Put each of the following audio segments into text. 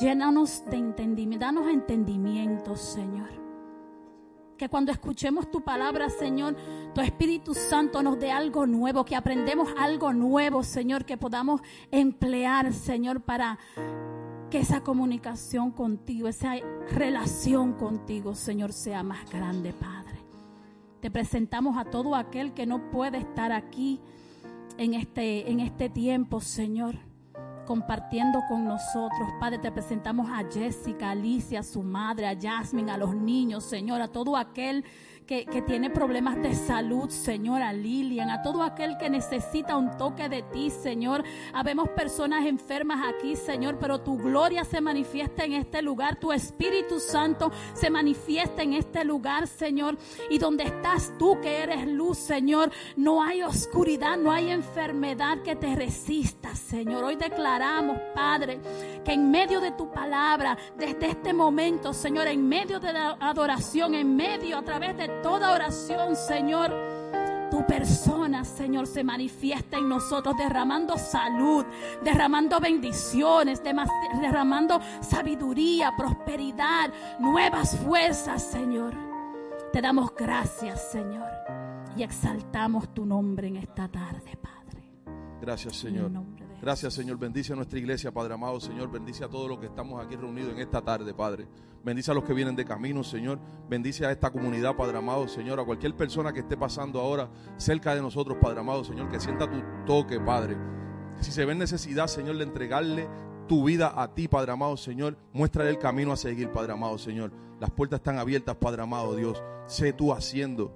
Llénanos de entendimiento, danos entendimiento, Señor. Que cuando escuchemos tu palabra, Señor, tu Espíritu Santo nos dé algo nuevo, que aprendemos algo nuevo, Señor, que podamos emplear, Señor, para que esa comunicación contigo, esa relación contigo, Señor, sea más grande, Padre. Te presentamos a todo aquel que no puede estar aquí en este, en este tiempo, Señor compartiendo con nosotros. Padre, te presentamos a Jessica, a Alicia, a su madre, a Jasmine, a los niños, Señor, a todo aquel que, tiene problemas de salud, Señor, a Lilian, a todo aquel que necesita un toque de ti, Señor. Habemos personas enfermas aquí, Señor, pero tu gloria se manifiesta en este lugar, tu Espíritu Santo se manifiesta en este lugar, Señor. Y donde estás tú, que eres luz, Señor, no hay oscuridad, no hay enfermedad que te resista, Señor. Hoy declaramos, Padre, que en medio de tu palabra, desde este momento, Señor, en medio de la adoración, en medio, a través de toda oración, Señor, tu persona, Señor, se manifiesta en nosotros, derramando salud, derramando bendiciones, derramando sabiduría, prosperidad, nuevas fuerzas, Señor. Te damos gracias, Señor, y exaltamos tu nombre en esta tarde, Padre. Gracias, Señor. Gracias, Señor. Bendice a nuestra iglesia, Padre amado, Señor. Bendice a todos los que estamos aquí reunidos en esta tarde, Padre. Bendice a los que vienen de camino, Señor. Bendice a esta comunidad, Padre amado, Señor. A cualquier persona que esté pasando ahora cerca de nosotros, Padre amado, Señor. Que sienta tu toque, Padre. Si se ve necesidad, Señor, de entregarle tu vida a ti, Padre amado, Señor. Muéstrale el camino a seguir, Padre amado, Señor. Las puertas están abiertas, Padre amado, Dios. Sé tú haciendo.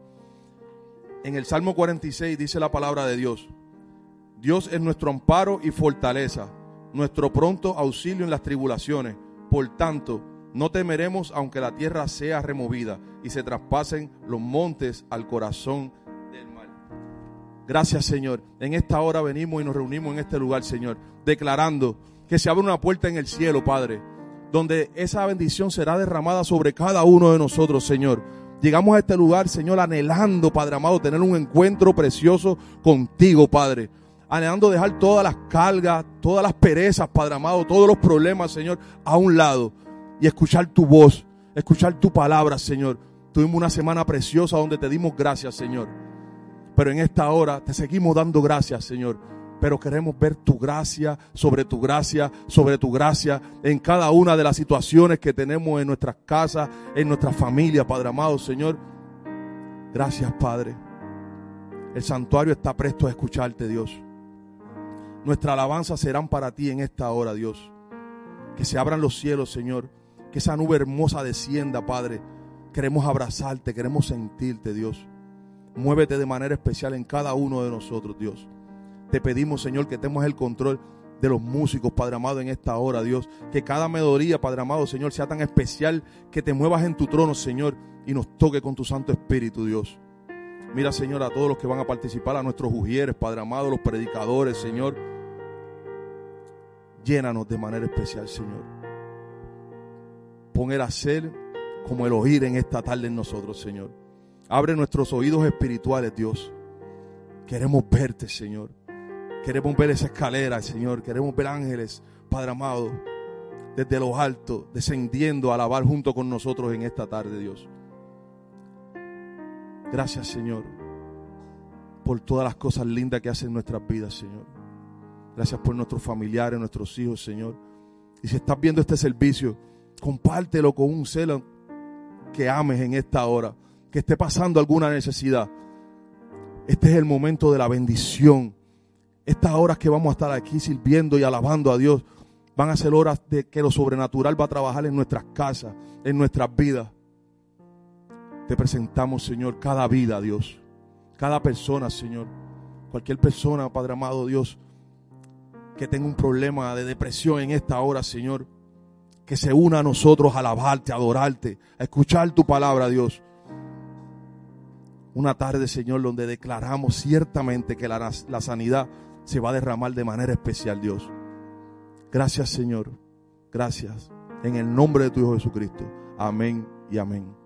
En el Salmo 46 dice la palabra de Dios. Dios es nuestro amparo y fortaleza, nuestro pronto auxilio en las tribulaciones. Por tanto, no temeremos aunque la tierra sea removida y se traspasen los montes al corazón del mar. Gracias Señor. En esta hora venimos y nos reunimos en este lugar, Señor, declarando que se abre una puerta en el cielo, Padre, donde esa bendición será derramada sobre cada uno de nosotros, Señor. Llegamos a este lugar, Señor, anhelando, Padre amado, tener un encuentro precioso contigo, Padre anhelando dejar todas las cargas, todas las perezas, Padre amado, todos los problemas, Señor, a un lado y escuchar tu voz, escuchar tu palabra, Señor. Tuvimos una semana preciosa donde te dimos gracias, Señor. Pero en esta hora te seguimos dando gracias, Señor. Pero queremos ver tu gracia sobre tu gracia, sobre tu gracia en cada una de las situaciones que tenemos en nuestras casas, en nuestra familia, Padre amado, Señor. Gracias, Padre. El santuario está presto a escucharte, Dios. Nuestra alabanza serán para ti en esta hora, Dios. Que se abran los cielos, Señor. Que esa nube hermosa descienda, Padre. Queremos abrazarte, queremos sentirte, Dios. Muévete de manera especial en cada uno de nosotros, Dios. Te pedimos, Señor, que tengas el control de los músicos, Padre amado, en esta hora, Dios. Que cada melodía, Padre amado, Señor, sea tan especial que te muevas en tu trono, Señor, y nos toque con tu Santo Espíritu, Dios. Mira, Señor, a todos los que van a participar, a nuestros ujieres, Padre amado, los predicadores, Señor. Llénanos de manera especial, Señor. Pon el hacer como el oír en esta tarde en nosotros, Señor. Abre nuestros oídos espirituales, Dios. Queremos verte, Señor. Queremos ver esa escalera, Señor. Queremos ver ángeles, Padre amado, desde los altos, descendiendo a alabar junto con nosotros en esta tarde, Dios. Gracias, Señor, por todas las cosas lindas que hacen nuestras vidas, Señor. Gracias por nuestros familiares, nuestros hijos, Señor. Y si estás viendo este servicio, compártelo con un celo que ames en esta hora, que esté pasando alguna necesidad. Este es el momento de la bendición. Estas horas que vamos a estar aquí sirviendo y alabando a Dios van a ser horas de que lo sobrenatural va a trabajar en nuestras casas, en nuestras vidas. Te presentamos, Señor, cada vida, Dios. Cada persona, Señor. Cualquier persona, Padre amado, Dios, que tenga un problema de depresión en esta hora, Señor. Que se una a nosotros a alabarte, a adorarte, a escuchar tu palabra, Dios. Una tarde, Señor, donde declaramos ciertamente que la, la sanidad se va a derramar de manera especial, Dios. Gracias, Señor. Gracias. En el nombre de tu Hijo Jesucristo. Amén y amén.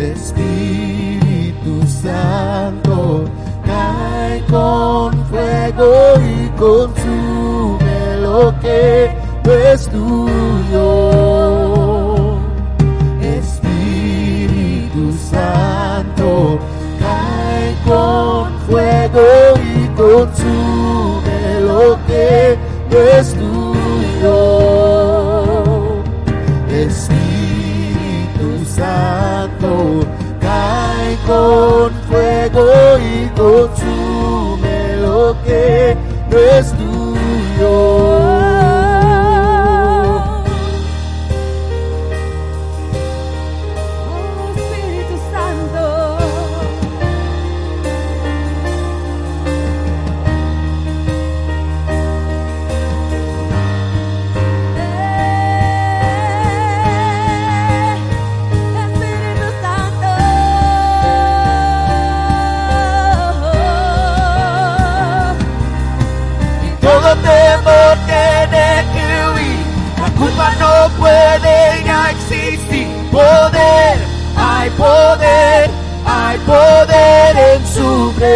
Espíritu Santo, cae con fuego y consume lo que no es tuyo. Espíritu Santo, cae con fuego y consume cae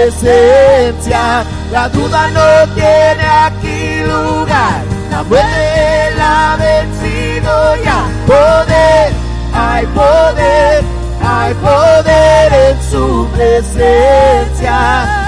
presencia. La duda no tiene aquí lugar, la muerte la ha vencido ya. Poder, hay poder, hay poder en su presencia.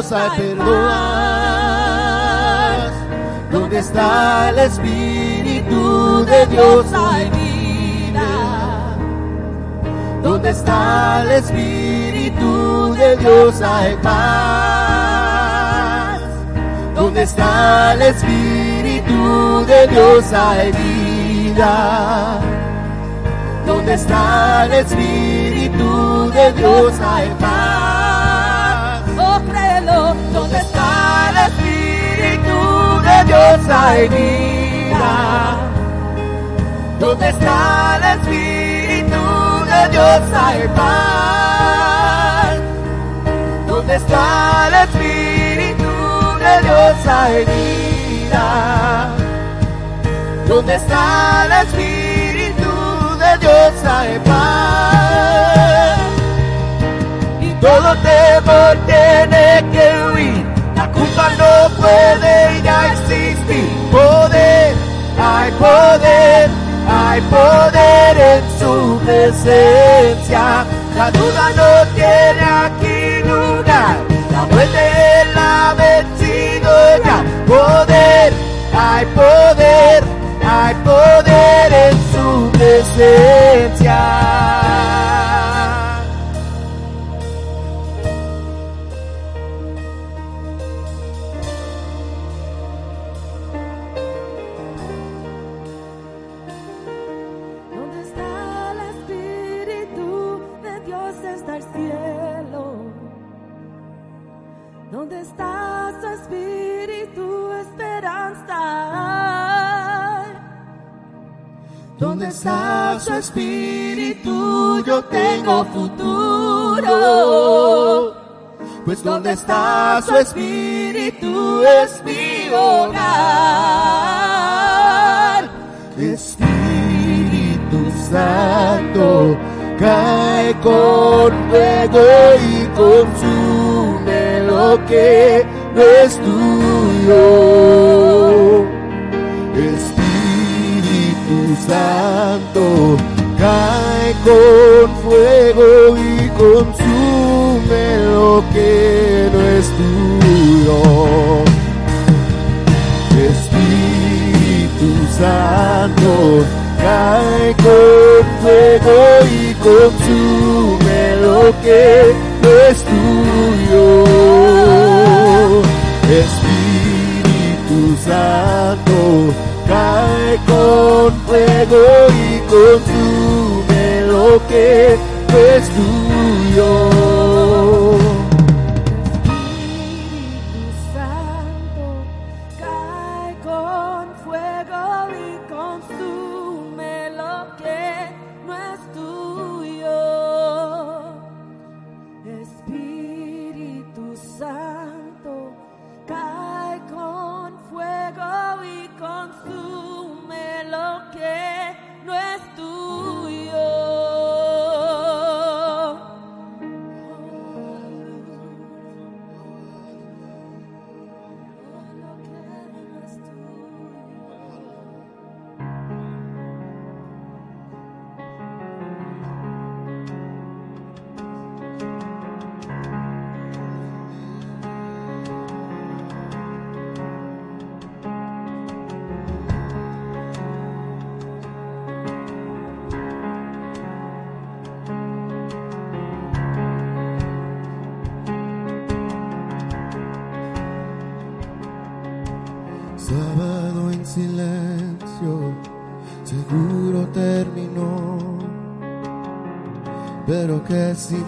Dios hay perdón. paz. ¿Dónde está el Espíritu de Dios hay vida. ¿Dónde está el Espíritu de Dios hay paz? ¿Dónde está el Espíritu de Dios hay vida? ¿Dónde está el Espíritu de Dios hay paz? ¿Dónde está el Espíritu de Dios hay vida? ¿Dónde está el Espíritu de Dios hay paz? ¿Dónde está el Espíritu de Dios hay vida? ¿Dónde está el Espíritu de Dios hay paz? Todo temor tiene que huir. La culpa no puede ya existir. Poder, hay poder, hay poder en su presencia. La duda no tiene aquí lugar. La muerte la ha vencido ya. Poder, hay poder hay poder en su presencia. ¿Dónde está su espíritu? Yo tengo futuro. Pues donde está su espíritu es mi hogar. Espíritu Santo, cae con fuego y consume lo que no es tuyo. Santo cae con fuego y consume lo que no es tuyo. Espíritu Santo cae con fuego y consume lo que no es tuyo. Espíritu Santo con fuego y consume lo que es tuyo.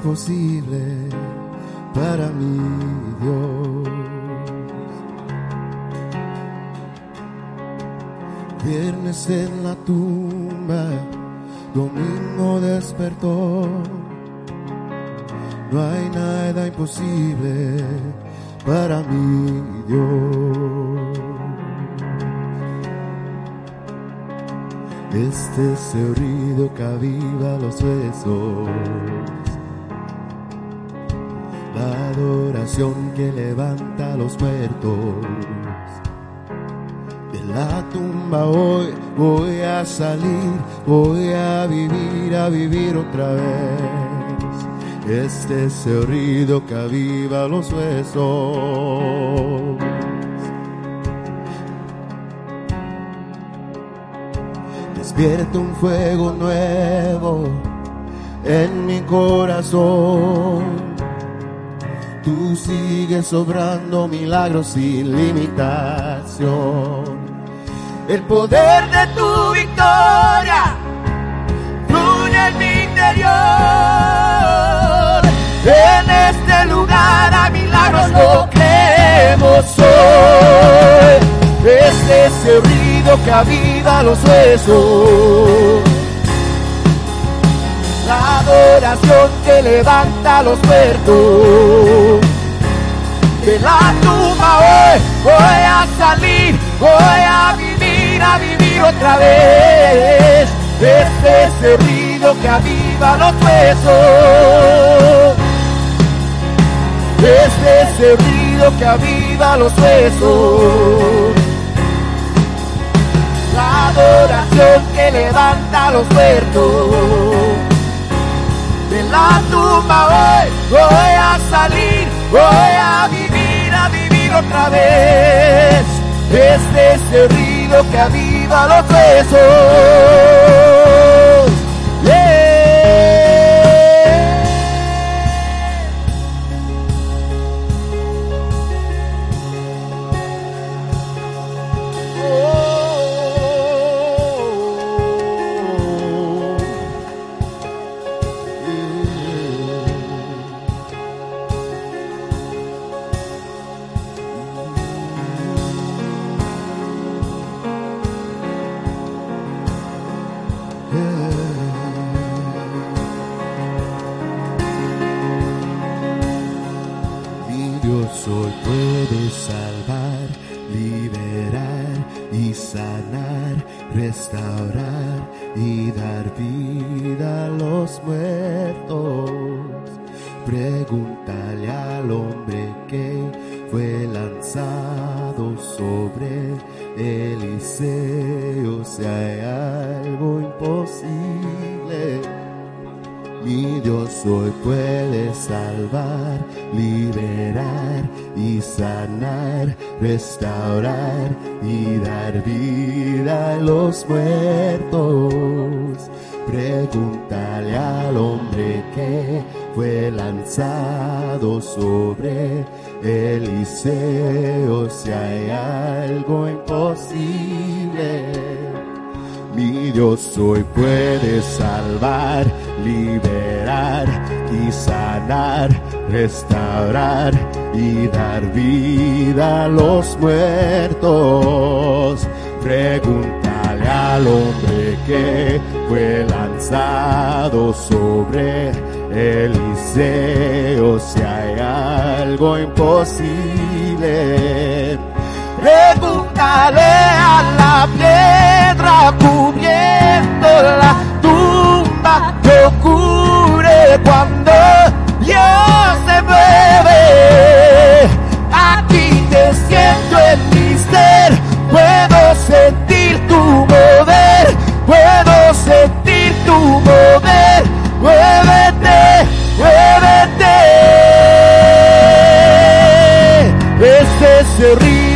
Imposible para mí, Dios. Viernes en la tumba, domingo despertó. No hay nada imposible para mí, Dios. Este es el que aviva los huesos adoración que levanta a los muertos. De la tumba hoy voy a salir, voy a vivir, a vivir otra vez. Este es el ruido que aviva los huesos. Despierta un fuego nuevo en mi corazón Tú sigues sobrando milagros sin limitación. El poder de tu victoria fluye en mi interior. En este lugar a milagros lo creemos hoy. Es el ruido que aviva los huesos la adoración que levanta los muertos. De la tumba hoy voy a salir, voy a vivir, a vivir otra vez. Este ese ruido que aviva los huesos. Este ese ruido que aviva los huesos. La adoración que levanta los muertos. De la tumba hoy voy a salir, voy a vivir, a vivir otra vez. Este es el ruido que aviva los huesos. Sobre Eliseo si hay algo imposible. Pregúntale a la piedra cubriendo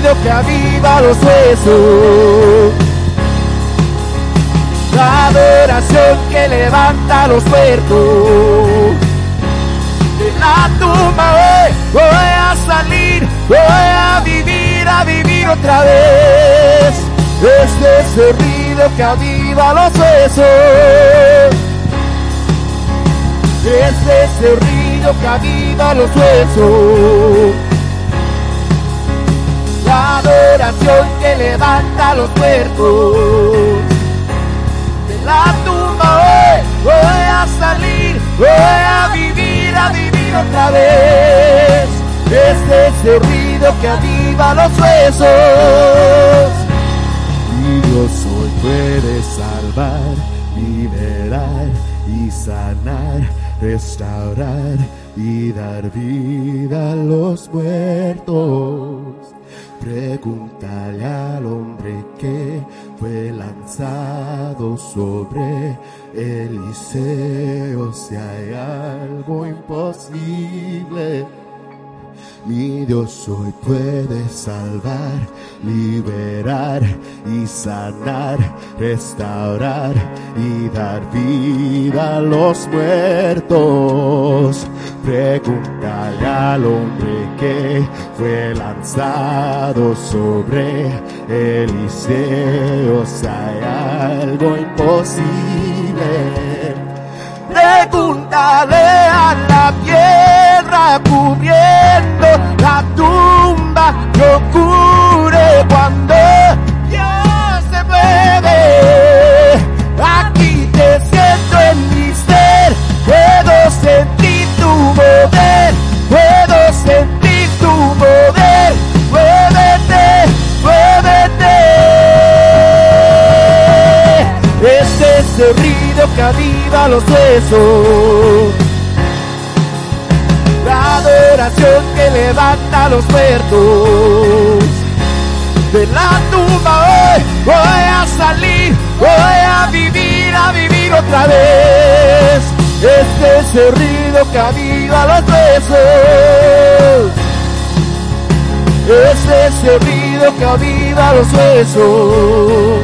el ruido que aviva los huesos. La adoración que levanta los muertos la tumba hoy voy a salir, voy a vivir, a vivir otra vez. Este es el ruido que aviva los huesos. Este es el ruido que aviva los huesos. Adoración que levanta los muertos. De la tumba hoy voy a salir, voy a vivir, a vivir otra vez. Este es el ruido que aviva los huesos. Y Dios hoy puede salvar, liberar y sanar, restaurar y dar vida a los muertos. Pregúntale al hombre que fue lanzado sobre Eliseo si hay algo imposible mi Dios hoy puede salvar, liberar y sanar, restaurar y dar vida a los muertos. Pregúntale al hombre que fue lanzado sobre Eliseo si hay algo imposible Pregúntale a la cubriendo la tumba que ocurre cuando Dios se mueve. Aquí te siento en mi ser, puedo sentir tu mover, puedo sentir tu mover, muévete, muévete. ese ruido que aviva los huesos. La adoración que levanta los muertos. De la tumba hoy voy a salir, voy a vivir, a vivir otra vez. Este es el ruido que aviva los huesos. Este es el ruido que aviva los huesos.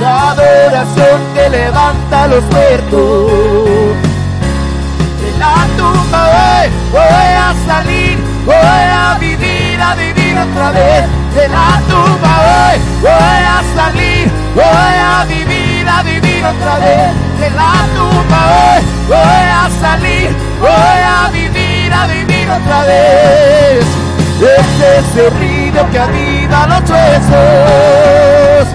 La adoración que levanta los muertos. Voy a salir, voy a vivir, a vivir otra vez. De la tumba hoy voy a salir, voy a vivir, a vivir otra vez. De la tumba hoy voy a salir, voy a vivir, a vivir otra vez. Este es ruido que aviva los huesos.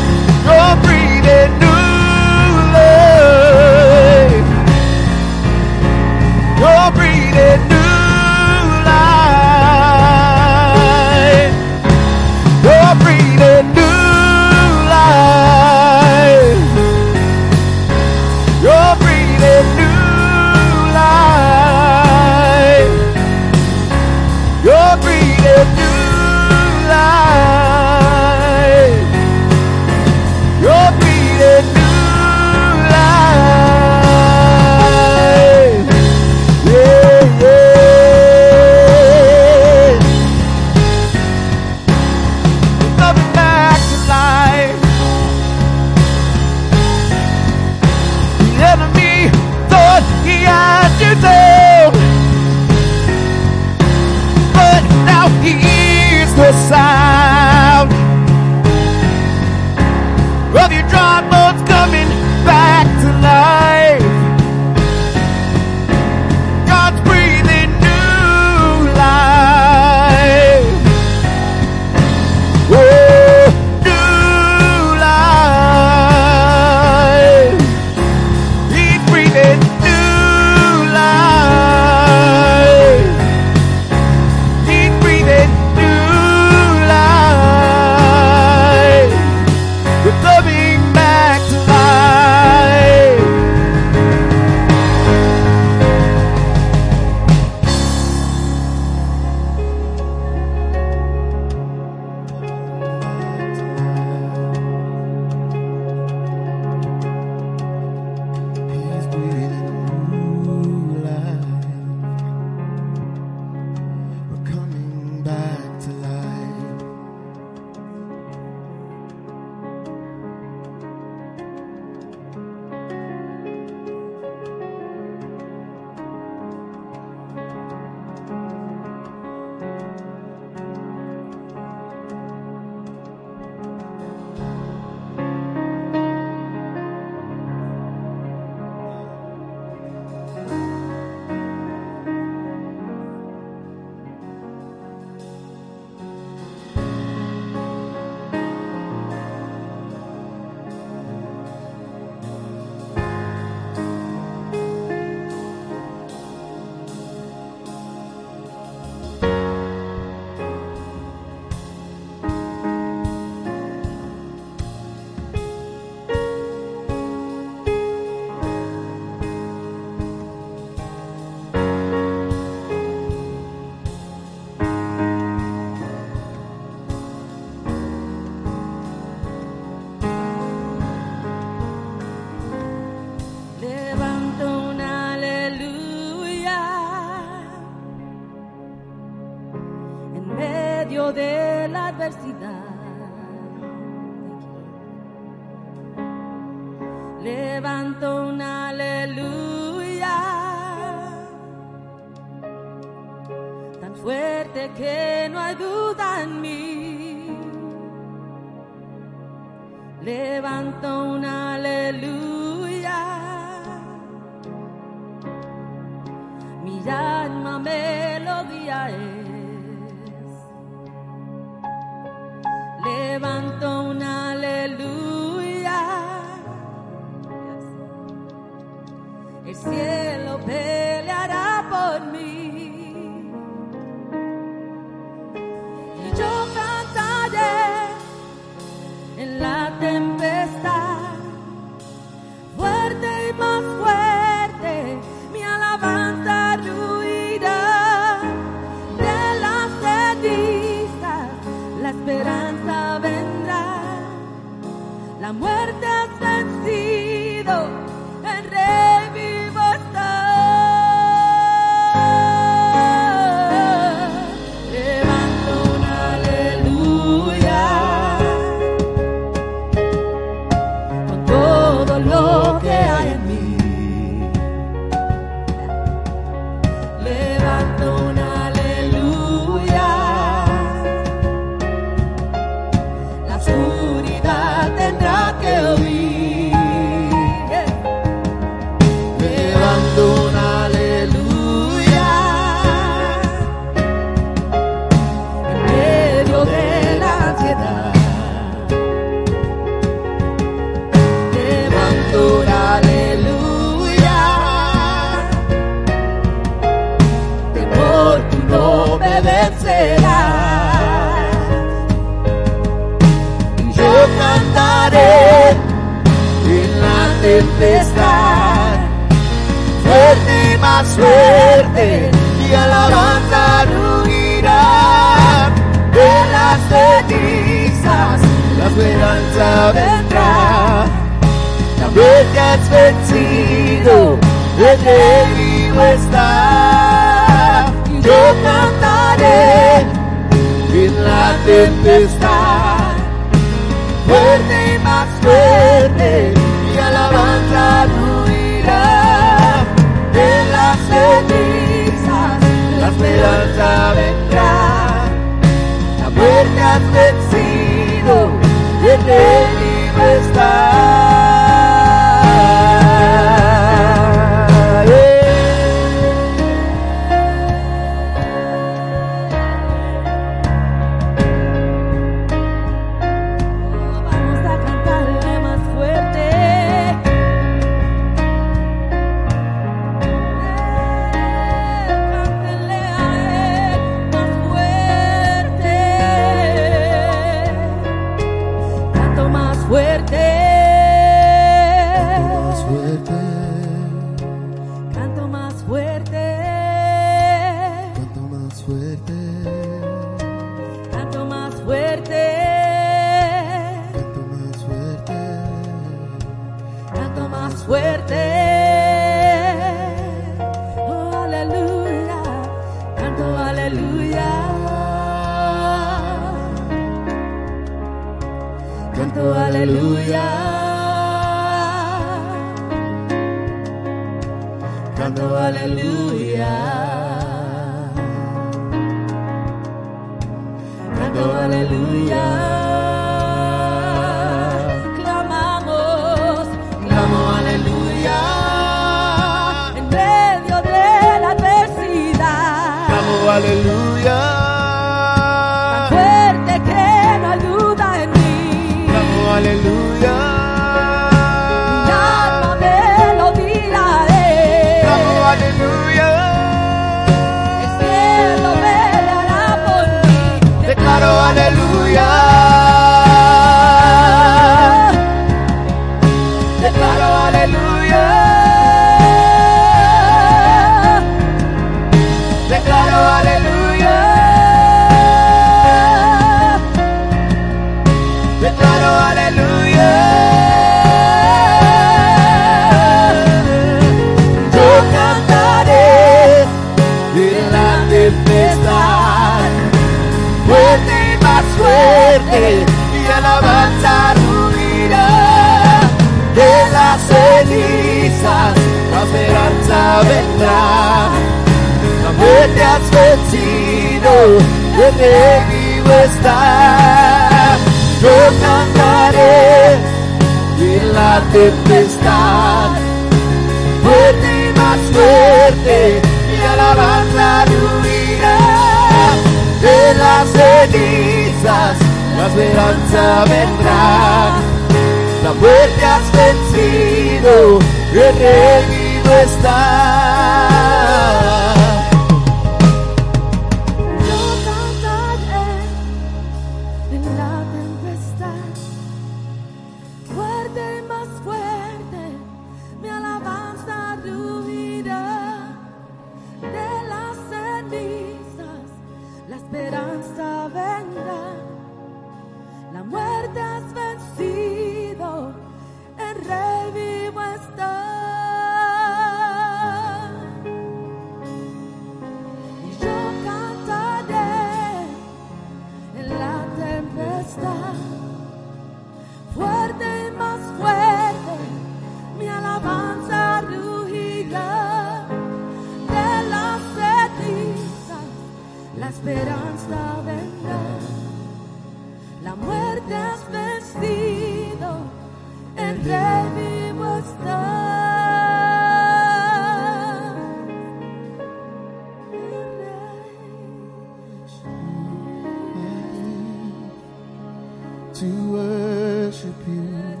to worship you.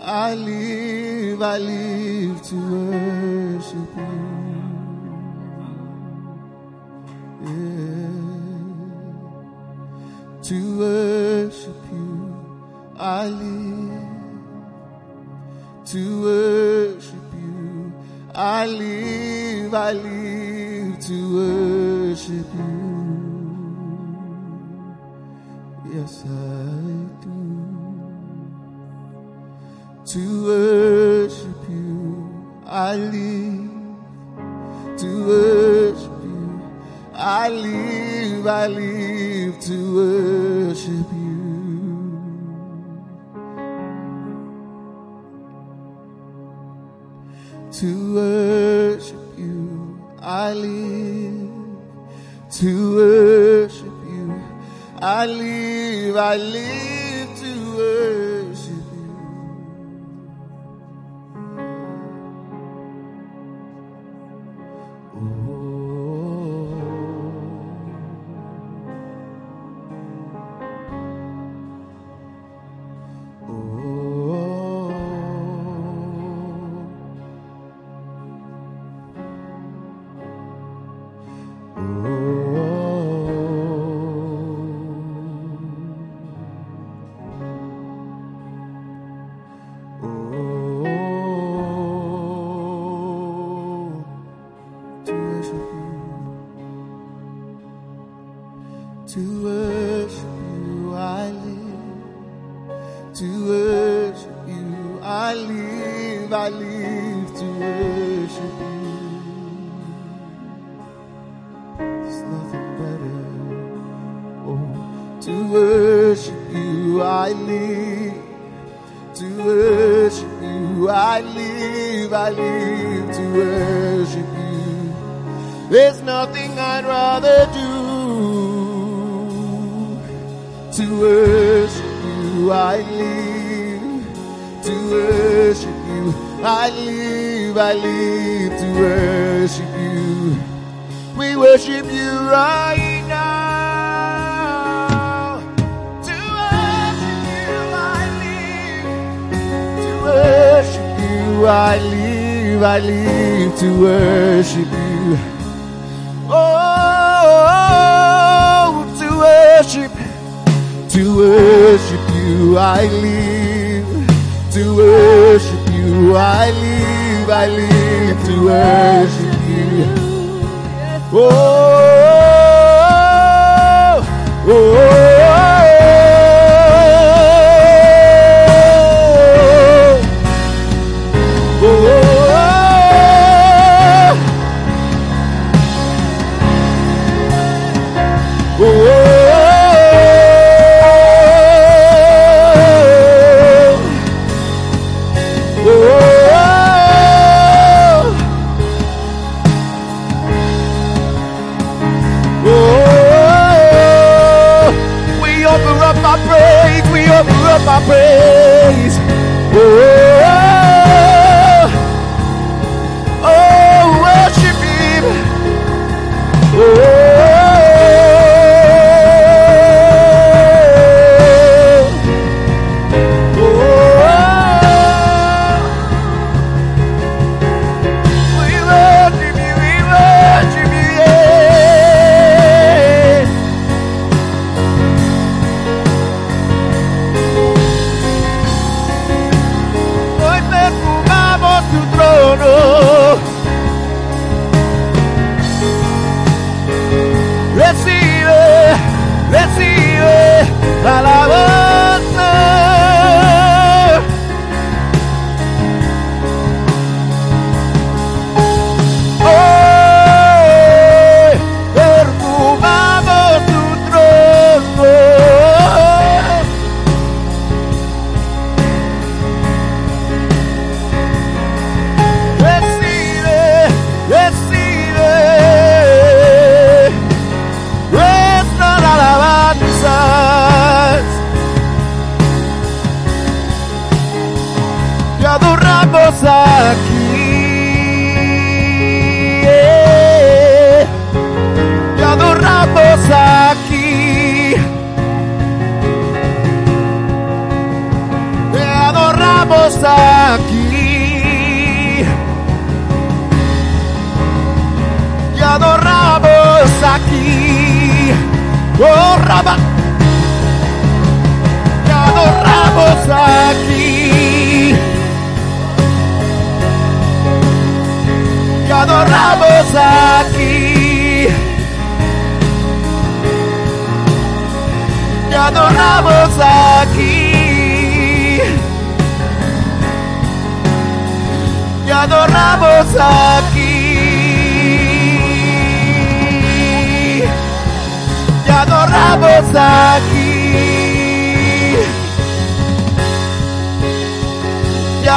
I live, I live to worship up our praise. We offer up our praise. Oh. aquí. Y adoramos aquí. Y adoramos aquí. Y adoramos aquí. Y adoramos aquí.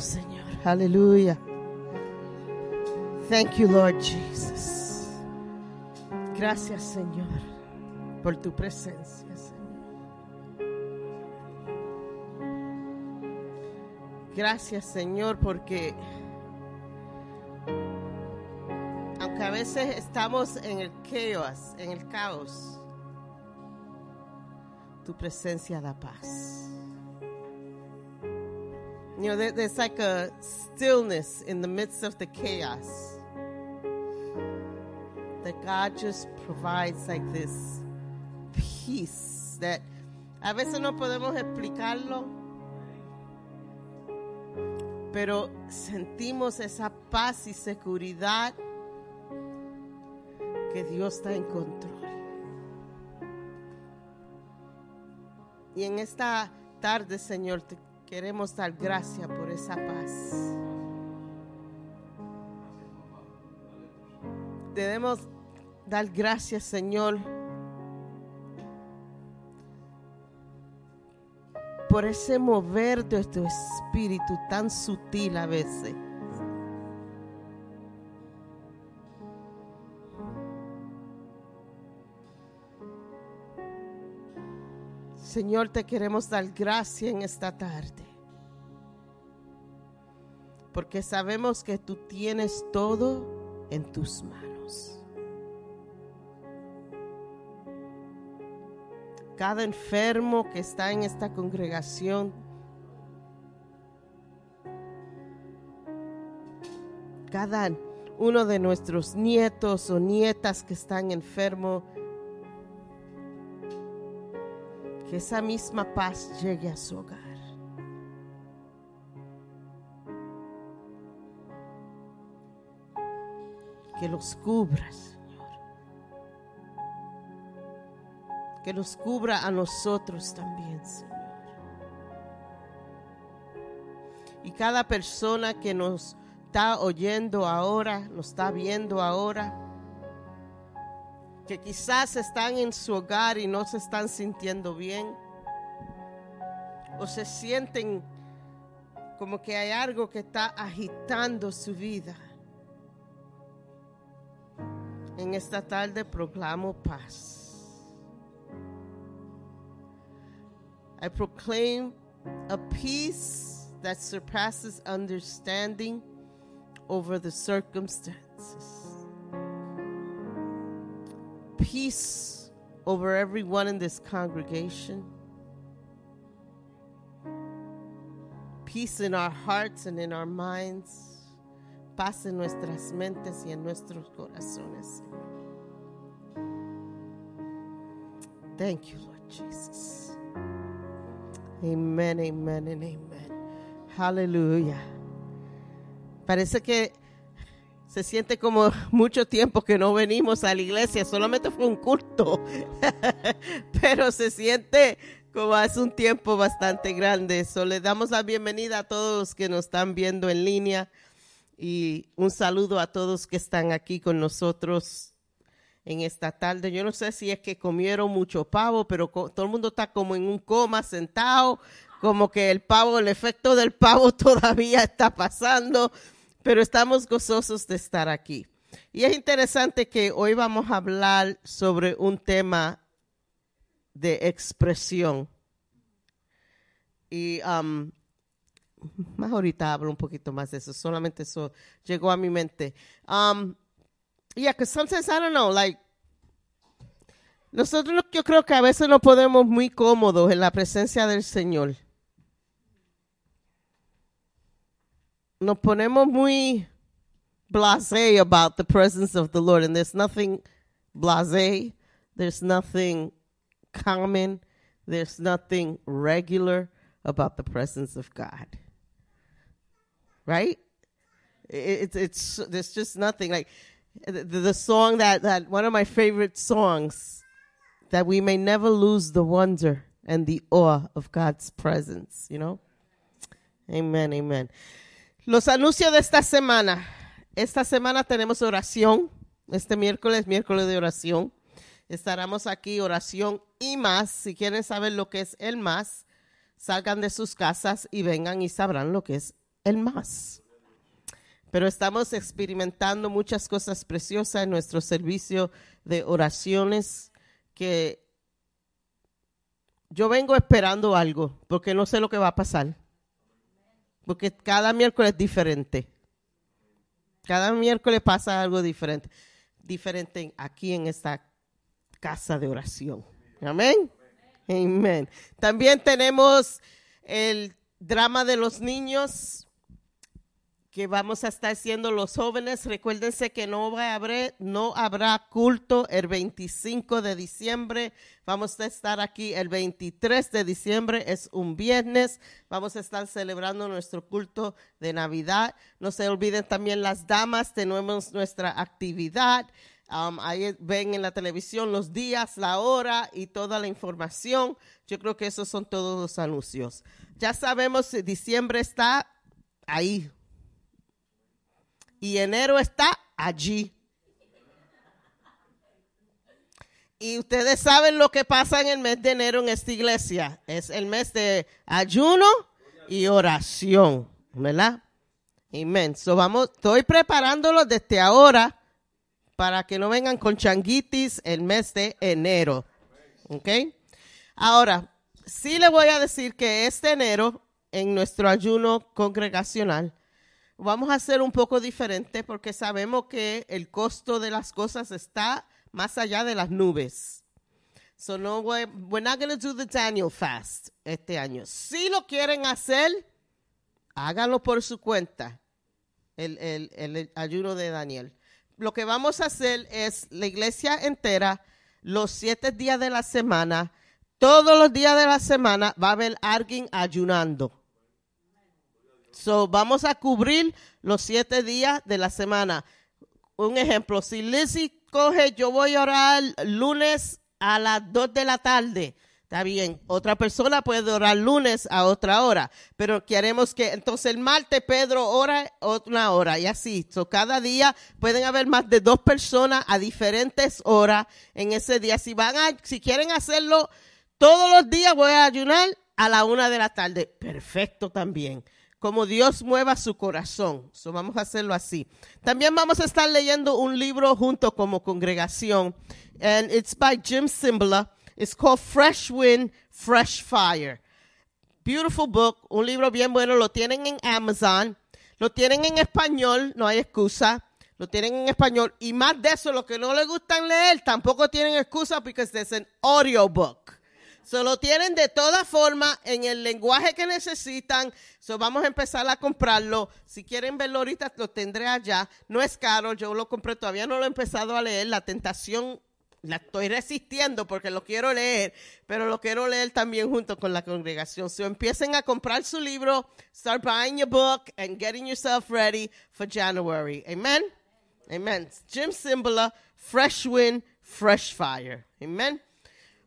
Señor. Aleluya. Thank you, Lord Jesus. Gracias, Señor, por tu presencia, Señor. Gracias, Señor, porque aunque a veces estamos en el chaos, en el caos, tu presencia da paz. You know, there, there's like a stillness in the midst of the chaos. That God just provides like this peace that a veces no podemos explicarlo, pero sentimos esa paz y seguridad que Dios está en control. Y en esta tarde, Señor, te Queremos dar gracias por esa paz. Debemos dar gracias, Señor, por ese mover de tu espíritu tan sutil a veces. Señor, te queremos dar gracias en esta tarde. Porque sabemos que tú tienes todo en tus manos. Cada enfermo que está en esta congregación, cada uno de nuestros nietos o nietas que están enfermos, que esa misma paz llegue a su hogar. Que los cubra, Señor. Que los cubra a nosotros también, Señor. Y cada persona que nos está oyendo ahora, nos está viendo ahora, que quizás están en su hogar y no se están sintiendo bien, o se sienten como que hay algo que está agitando su vida. En esta tarde proclamo paz. I proclaim a peace that surpasses understanding over the circumstances. Peace over everyone in this congregation. Peace in our hearts and in our minds. Paz en nuestras mentes y en nuestros corazones. Thank you, Lord Jesus. Amen, amen, and amen. Hallelujah. Parece que se siente como mucho tiempo que no venimos a la iglesia, solamente fue un culto, pero se siente como hace un tiempo bastante grande. So, le damos la bienvenida a todos los que nos están viendo en línea y un saludo a todos que están aquí con nosotros en esta tarde. Yo no sé si es que comieron mucho pavo, pero todo el mundo está como en un coma sentado, como que el pavo, el efecto del pavo todavía está pasando pero estamos gozosos de estar aquí. Y es interesante que hoy vamos a hablar sobre un tema de expresión. Y um, más ahorita hablo un poquito más de eso, solamente eso llegó a mi mente. Um, yeah, because sometimes I don't know, like, nosotros yo creo que a veces no podemos muy cómodos en la presencia del Señor. Nos ponemos muy blasé about the presence of the Lord, and there's nothing blasé, there's nothing common, there's nothing regular about the presence of God. Right? It's it's there's just nothing like the, the song that that one of my favorite songs that we may never lose the wonder and the awe of God's presence. You know. Amen. Amen. Los anuncios de esta semana. Esta semana tenemos oración. Este miércoles, miércoles de oración. Estaremos aquí, oración y más. Si quieren saber lo que es el más, salgan de sus casas y vengan y sabrán lo que es el más. Pero estamos experimentando muchas cosas preciosas en nuestro servicio de oraciones que yo vengo esperando algo porque no sé lo que va a pasar porque cada miércoles es diferente. Cada miércoles pasa algo diferente, diferente aquí en esta casa de oración. Amén. Amén. También tenemos el drama de los niños que vamos a estar haciendo los jóvenes. Recuérdense que no, va a haber, no habrá culto el 25 de diciembre. Vamos a estar aquí el 23 de diciembre, es un viernes. Vamos a estar celebrando nuestro culto de Navidad. No se olviden también las damas, tenemos nuestra actividad. Um, ahí ven en la televisión los días, la hora y toda la información. Yo creo que esos son todos los anuncios. Ya sabemos, diciembre está ahí, y enero está allí. Y ustedes saben lo que pasa en el mes de enero en esta iglesia. Es el mes de ayuno y oración, ¿verdad? Amén. So vamos, estoy preparándolo desde ahora para que no vengan con changuitis el mes de enero. ¿Ok? Ahora, sí le voy a decir que este enero, en nuestro ayuno congregacional, vamos a hacer un poco diferente porque sabemos que el costo de las cosas está más allá de las nubes. So no, we're not going to do the Daniel fast este año. Si lo quieren hacer, háganlo por su cuenta, el, el, el ayuno de Daniel. Lo que vamos a hacer es la iglesia entera, los siete días de la semana, todos los días de la semana va a haber alguien ayunando. So, vamos a cubrir los siete días de la semana. Un ejemplo, si Lizzie coge, yo voy a orar lunes a las dos de la tarde. Está bien, otra persona puede orar lunes a otra hora, pero queremos que entonces el martes Pedro ora una hora y así. So, cada día pueden haber más de dos personas a diferentes horas en ese día. Si van a, si quieren hacerlo todos los días, voy a ayunar a la una de la tarde. Perfecto también como Dios mueva su corazón. So, vamos a hacerlo así. También vamos a estar leyendo un libro junto como congregación. And it's by Jim Simbala. It's called Fresh Wind, Fresh Fire. Beautiful book, un libro bien bueno, lo tienen en Amazon, lo tienen en español, no hay excusa, lo tienen en español y más de eso, lo que no les gustan leer, tampoco tienen excusa porque es un audiobook. Se lo tienen de toda forma en el lenguaje que necesitan. So vamos a empezar a comprarlo. Si quieren verlo ahorita, lo tendré allá. No es caro, yo lo compré, todavía no lo he empezado a leer. La tentación la estoy resistiendo porque lo quiero leer, pero lo quiero leer también junto con la congregación. So empiecen a comprar su libro, start buying your book and getting yourself ready for January. Amen. Amen. Jim Simbala, Fresh Wind, Fresh Fire. Amen.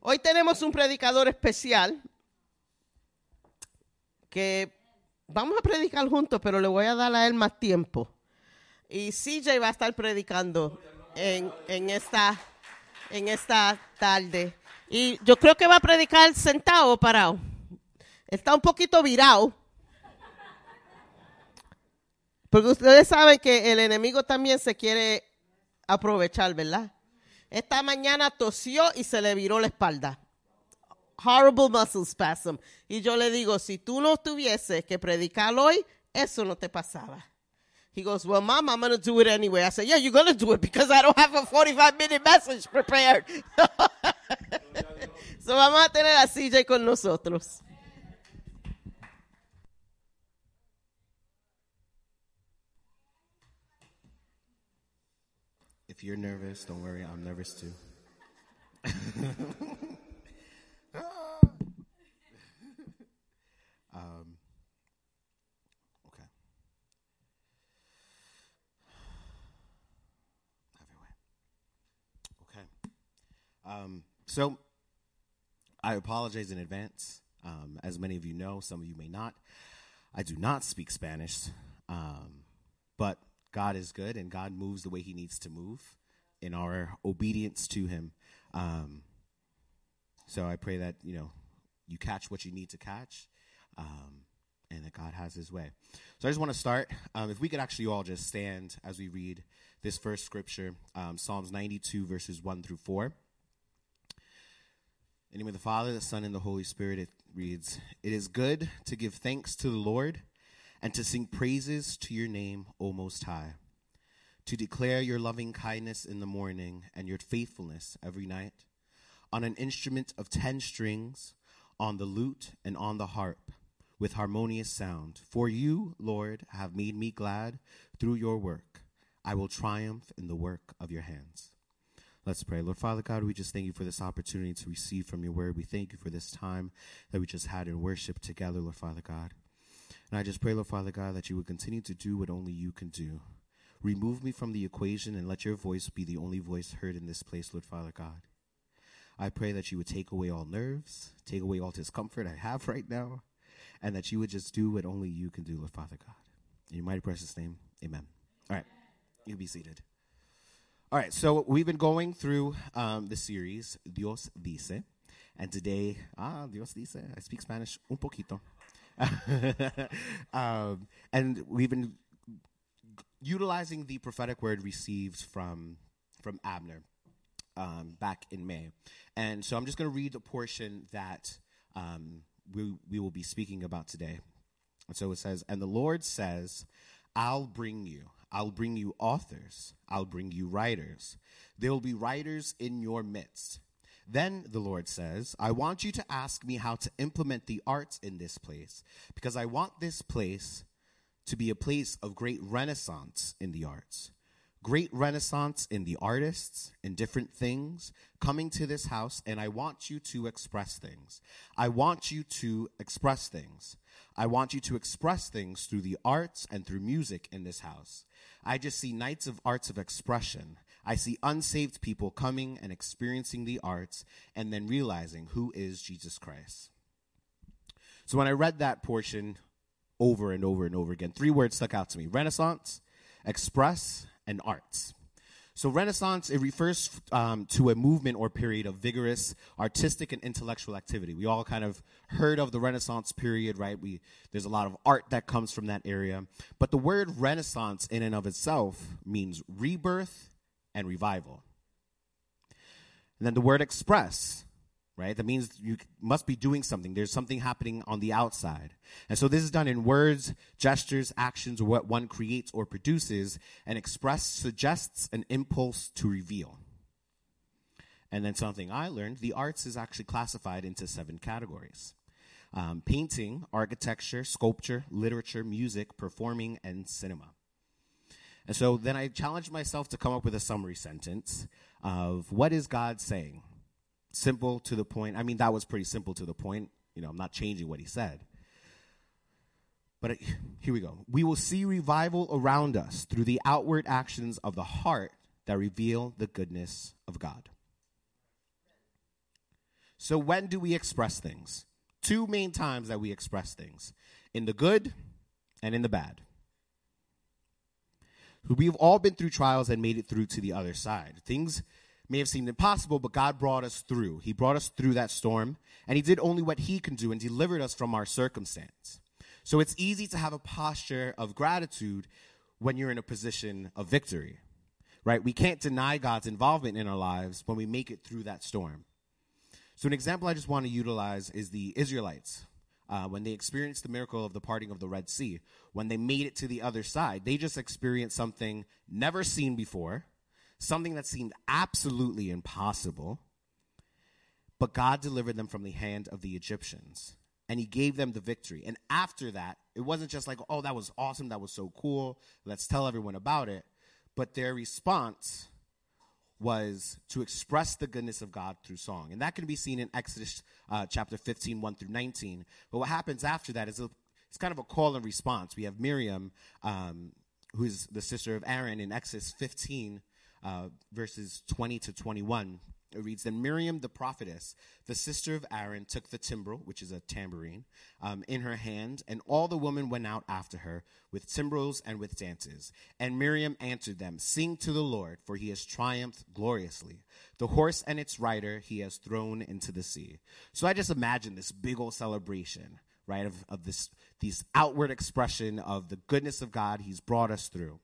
Hoy tenemos un predicador especial que vamos a predicar juntos, pero le voy a dar a él más tiempo. Y CJ va a estar predicando en, esta, esta tarde. Y yo creo que va a predicar sentado o parado. Está un poquito virado. Porque ustedes saben que el enemigo también se quiere aprovechar, ¿verdad? Esta mañana tosió y se le viró la espalda. Horrible muscle spasm. Y yo le digo, si tú no tuvieses que predicar hoy, eso no te pasaba. He goes, well, mom, I'm going to do it anyway. I said, yeah, you're going to do it because I don't have a 45 minute message prepared. so vamos a tener a CJ con nosotros. If you're nervous, don't worry, I'm nervous too. um, okay. Way. Okay. Um, so, I apologize in advance. Um, as many of you know, some of you may not. I do not speak Spanish, um, but God is good and God moves the way He needs to move in our obedience to Him. Um, so I pray that you know you catch what you need to catch, um, and that God has His way. So I just want to start. Um, if we could actually all just stand as we read this first scripture, um, Psalms 92 verses one through four. In the name of the Father, the Son, and the Holy Spirit, it reads, It is good to give thanks to the Lord and to sing praises to your name, O Most High, to declare your loving kindness in the morning and your faithfulness every night, on an instrument of ten strings, on the lute and on the harp, with harmonious sound. For you, Lord, have made me glad through your work. I will triumph in the work of your hands. Let's pray. Lord Father God, we just thank you for this opportunity to receive from your word. We thank you for this time that we just had in worship together, Lord Father God. And I just pray, Lord Father God, that you would continue to do what only you can do. Remove me from the equation and let your voice be the only voice heard in this place, Lord Father God. I pray that you would take away all nerves, take away all discomfort I have right now, and that you would just do what only you can do, Lord Father God. In your mighty precious name, amen. All right, you be seated. All right, so we've been going through um, the series Dios Dice, and today, ah, Dios Dice, I speak Spanish un poquito. um, and we've been utilizing the prophetic word received from from Abner um, back in May, and so I'm just going to read the portion that um, we we will be speaking about today. And so it says, "And the Lord says, I'll bring you." I'll bring you authors. I'll bring you writers. There will be writers in your midst. Then the Lord says, I want you to ask me how to implement the arts in this place, because I want this place to be a place of great renaissance in the arts. Great renaissance in the artists, in different things coming to this house, and I want you to express things. I want you to express things. I want you to express things through the arts and through music in this house. I just see nights of arts of expression. I see unsaved people coming and experiencing the arts and then realizing who is Jesus Christ. So when I read that portion over and over and over again, three words stuck out to me Renaissance, express, and arts. So, Renaissance, it refers um, to a movement or period of vigorous artistic and intellectual activity. We all kind of heard of the Renaissance period, right? We, there's a lot of art that comes from that area. But the word Renaissance, in and of itself, means rebirth and revival. And then the word express, right? That means you must be doing something. There's something happening on the outside. And so this is done in words, gestures, actions, or what one creates or produces, and express suggests an impulse to reveal. And then something I learned the arts is actually classified into seven categories um, painting, architecture, sculpture, literature, music, performing, and cinema. And so then I challenged myself to come up with a summary sentence of what is God saying? simple to the point. I mean, that was pretty simple to the point. You know, I'm not changing what he said. But here we go. We will see revival around us through the outward actions of the heart that reveal the goodness of God. So, when do we express things? Two main times that we express things in the good and in the bad. Who we've all been through trials and made it through to the other side. Things may have seemed impossible, but God brought us through. He brought us through that storm, and He did only what He can do and delivered us from our circumstance. So it's easy to have a posture of gratitude when you're in a position of victory, right? We can't deny God's involvement in our lives when we make it through that storm. So, an example I just want to utilize is the Israelites. Uh, when they experienced the miracle of the parting of the Red Sea, when they made it to the other side, they just experienced something never seen before something that seemed absolutely impossible. But God delivered them from the hand of the Egyptians and he gave them the victory. And after that, it wasn't just like, oh, that was awesome, that was so cool, let's tell everyone about it. But their response was to express the goodness of God through song. And that can be seen in Exodus uh, chapter 15, 1 through 19. But what happens after that is a, it's kind of a call and response. We have Miriam, um, who's the sister of Aaron, in Exodus 15, uh, verses 20 to 21. It reads, Then Miriam the prophetess, the sister of Aaron, took the timbrel, which is a tambourine, um, in her hand, and all the women went out after her with timbrels and with dances. And Miriam answered them, Sing to the Lord, for he has triumphed gloriously. The horse and its rider he has thrown into the sea. So I just imagine this big old celebration, right, of, of this, these outward expression of the goodness of God he's brought us through.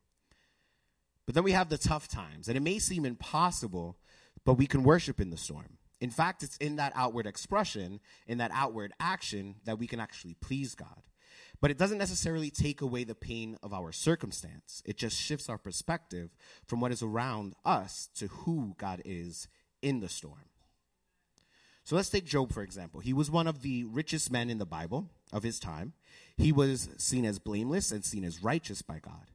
But then we have the tough times, and it may seem impossible, but we can worship in the storm. In fact, it's in that outward expression, in that outward action, that we can actually please God. But it doesn't necessarily take away the pain of our circumstance. It just shifts our perspective from what is around us to who God is in the storm. So let's take Job, for example. He was one of the richest men in the Bible of his time. He was seen as blameless and seen as righteous by God.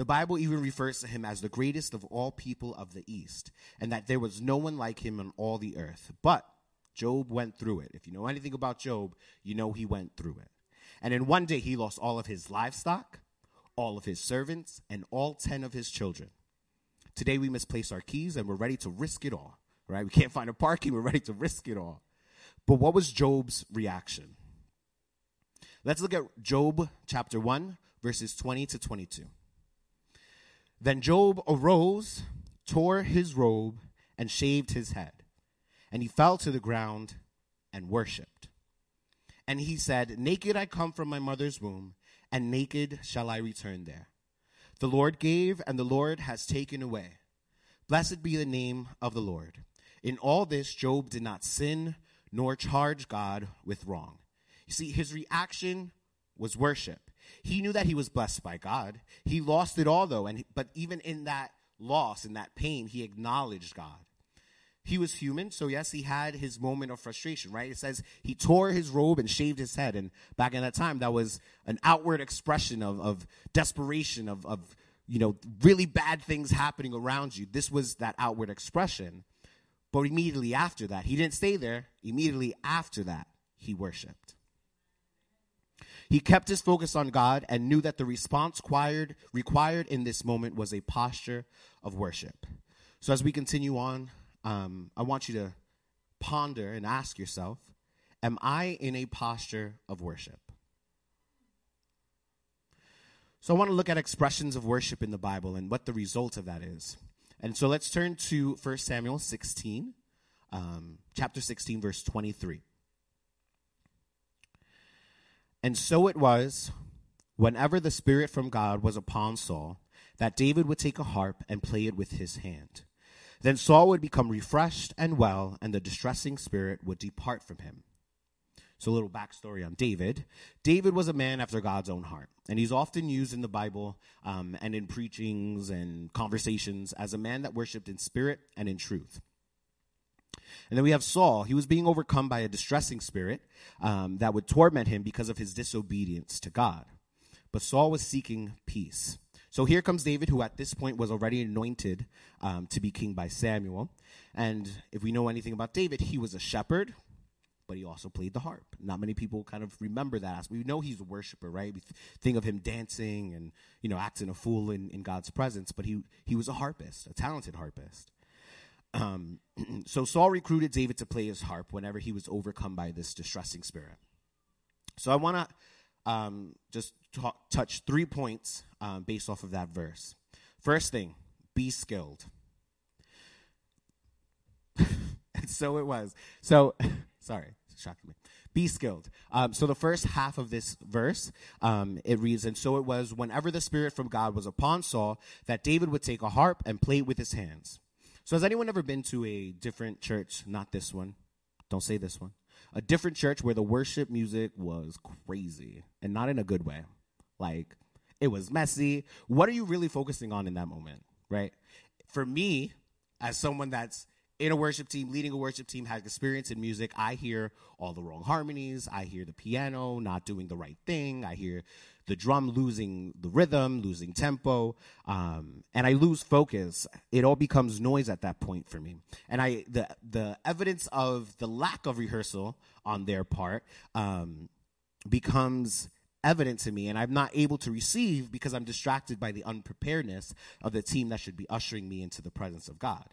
The Bible even refers to him as the greatest of all people of the East, and that there was no one like him on all the earth. But Job went through it. If you know anything about Job, you know he went through it. And in one day, he lost all of his livestock, all of his servants, and all 10 of his children. Today, we misplace our keys and we're ready to risk it all, right? We can't find a parking, we're ready to risk it all. But what was Job's reaction? Let's look at Job chapter 1, verses 20 to 22. Then Job arose, tore his robe, and shaved his head. And he fell to the ground and worshipped. And he said, Naked I come from my mother's womb, and naked shall I return there. The Lord gave, and the Lord has taken away. Blessed be the name of the Lord. In all this, Job did not sin nor charge God with wrong. You see, his reaction was worship. He knew that he was blessed by God. He lost it all though, and but even in that loss, in that pain, he acknowledged God. He was human, so yes, he had his moment of frustration, right? It says he tore his robe and shaved his head. And back in that time, that was an outward expression of, of desperation, of, of, you know, really bad things happening around you. This was that outward expression. But immediately after that, he didn't stay there. Immediately after that, he worshiped. He kept his focus on God and knew that the response required, required in this moment was a posture of worship. So, as we continue on, um, I want you to ponder and ask yourself Am I in a posture of worship? So, I want to look at expressions of worship in the Bible and what the result of that is. And so let's turn to 1 Samuel 16, um, chapter 16, verse 23. And so it was, whenever the Spirit from God was upon Saul, that David would take a harp and play it with his hand. Then Saul would become refreshed and well, and the distressing spirit would depart from him. So, a little backstory on David. David was a man after God's own heart, and he's often used in the Bible um, and in preachings and conversations as a man that worshiped in spirit and in truth. And then we have Saul. He was being overcome by a distressing spirit um, that would torment him because of his disobedience to God. But Saul was seeking peace. So here comes David, who at this point was already anointed um, to be king by Samuel. And if we know anything about David, he was a shepherd, but he also played the harp. Not many people kind of remember that. We know he's a worshiper, right? We th- think of him dancing and you know acting a fool in, in God's presence, but he he was a harpist, a talented harpist. Um, so Saul recruited David to play his harp whenever he was overcome by this distressing spirit. So I want to um, just touch three points um, based off of that verse. First thing, be skilled. and so it was. So, sorry shocking me. Be skilled. Um, so the first half of this verse, um, it reads, And so it was whenever the Spirit from God was upon Saul that David would take a harp and play it with his hands. So has anyone ever been to a different church? Not this one. Don't say this one. A different church where the worship music was crazy and not in a good way. Like, it was messy. What are you really focusing on in that moment, right? For me, as someone that's in a worship team, leading a worship team, has experience in music, I hear all the wrong harmonies. I hear the piano not doing the right thing. I hear the drum losing the rhythm, losing tempo, um, and I lose focus. It all becomes noise at that point for me. And I the the evidence of the lack of rehearsal on their part um, becomes evident to me and I'm not able to receive because I'm distracted by the unpreparedness of the team that should be ushering me into the presence of God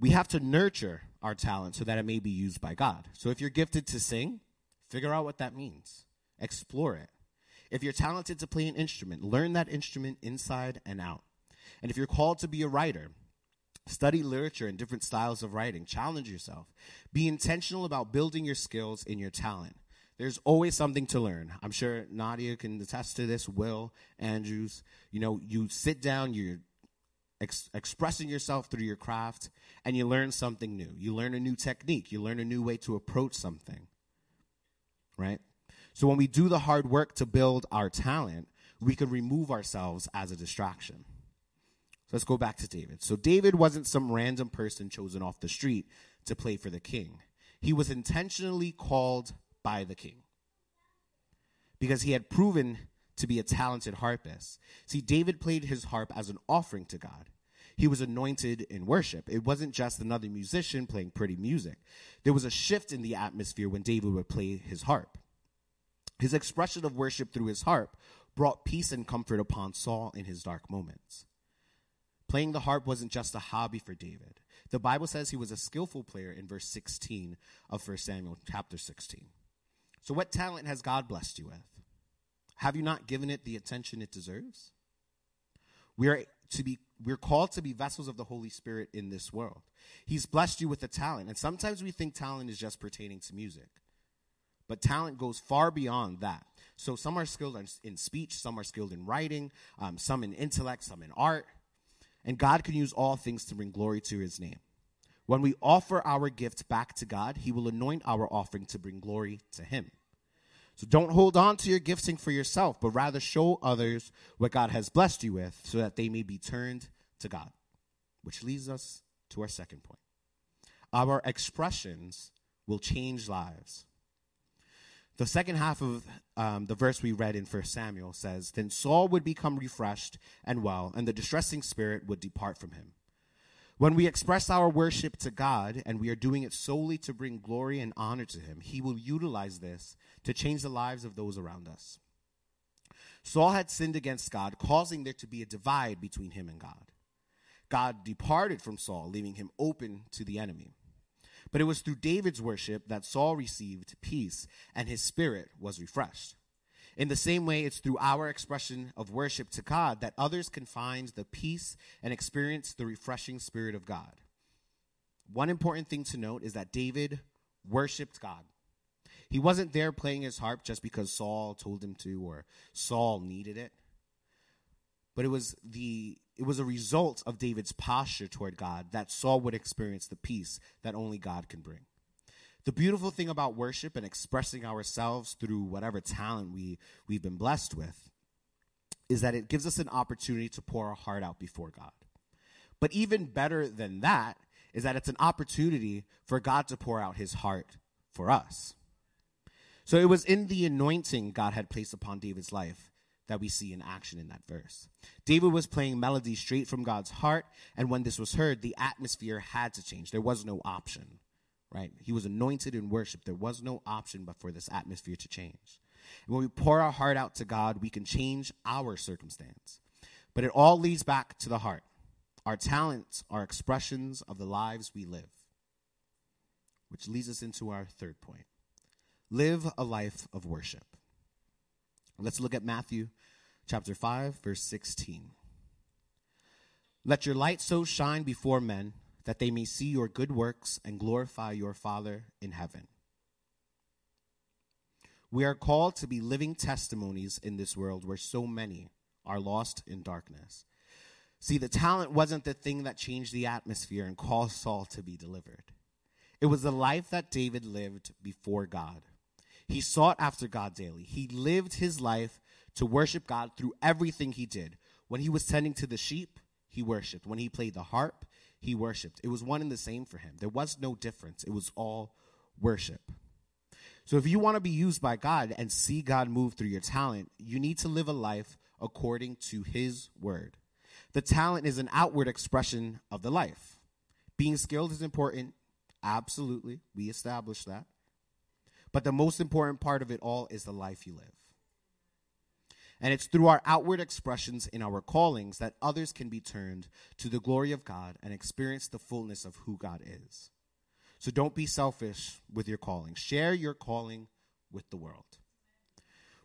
we have to nurture our talent so that it may be used by God. So if you're gifted to sing, figure out what that means, explore it. If you're talented to play an instrument, learn that instrument inside and out. And if you're called to be a writer, study literature and different styles of writing, challenge yourself. Be intentional about building your skills in your talent. There's always something to learn. I'm sure Nadia can attest to this, Will, Andrews. You know, you sit down, you're ex- expressing yourself through your craft, and you learn something new. You learn a new technique. You learn a new way to approach something. Right? So when we do the hard work to build our talent, we can remove ourselves as a distraction. So let's go back to David. So David wasn't some random person chosen off the street to play for the king. He was intentionally called by the king because he had proven to be a talented harpist. See, David played his harp as an offering to God. He was anointed in worship. It wasn't just another musician playing pretty music. There was a shift in the atmosphere when David would play his harp. His expression of worship through his harp brought peace and comfort upon Saul in his dark moments. Playing the harp wasn't just a hobby for David. The Bible says he was a skillful player in verse 16 of 1 Samuel chapter 16. So, what talent has God blessed you with? Have you not given it the attention it deserves? We are to be we're called to be vessels of the Holy Spirit in this world. He's blessed you with a talent. And sometimes we think talent is just pertaining to music. But talent goes far beyond that. So some are skilled in speech, some are skilled in writing, um, some in intellect, some in art. And God can use all things to bring glory to his name. When we offer our gift back to God, he will anoint our offering to bring glory to him. So don't hold on to your gifting for yourself, but rather show others what God has blessed you with so that they may be turned to God. Which leads us to our second point. Our expressions will change lives. The second half of um, the verse we read in 1 Samuel says, Then Saul would become refreshed and well, and the distressing spirit would depart from him. When we express our worship to God and we are doing it solely to bring glory and honor to Him, He will utilize this to change the lives of those around us. Saul had sinned against God, causing there to be a divide between him and God. God departed from Saul, leaving him open to the enemy. But it was through David's worship that Saul received peace and his spirit was refreshed. In the same way, it's through our expression of worship to God that others can find the peace and experience the refreshing Spirit of God. One important thing to note is that David worshiped God. He wasn't there playing his harp just because Saul told him to or Saul needed it. But it was the it was a result of David's posture toward God that Saul would experience the peace that only God can bring. The beautiful thing about worship and expressing ourselves through whatever talent we, we've been blessed with is that it gives us an opportunity to pour our heart out before God. But even better than that is that it's an opportunity for God to pour out his heart for us. So it was in the anointing God had placed upon David's life that we see in action in that verse. David was playing melody straight from God's heart, and when this was heard, the atmosphere had to change. There was no option, right? He was anointed in worship. There was no option but for this atmosphere to change. And when we pour our heart out to God, we can change our circumstance. But it all leads back to the heart. Our talents are expressions of the lives we live, which leads us into our third point. Live a life of worship. Let's look at Matthew chapter 5, verse 16. Let your light so shine before men that they may see your good works and glorify your Father in heaven. We are called to be living testimonies in this world where so many are lost in darkness. See, the talent wasn't the thing that changed the atmosphere and caused Saul to be delivered. It was the life that David lived before God. He sought after God daily. He lived his life to worship God through everything he did. When he was tending to the sheep, he worshiped. When he played the harp, he worshiped. It was one and the same for him. There was no difference. It was all worship. So if you want to be used by God and see God move through your talent, you need to live a life according to his word. The talent is an outward expression of the life. Being skilled is important. Absolutely. We established that. But the most important part of it all is the life you live. And it's through our outward expressions in our callings that others can be turned to the glory of God and experience the fullness of who God is. So don't be selfish with your calling. Share your calling with the world.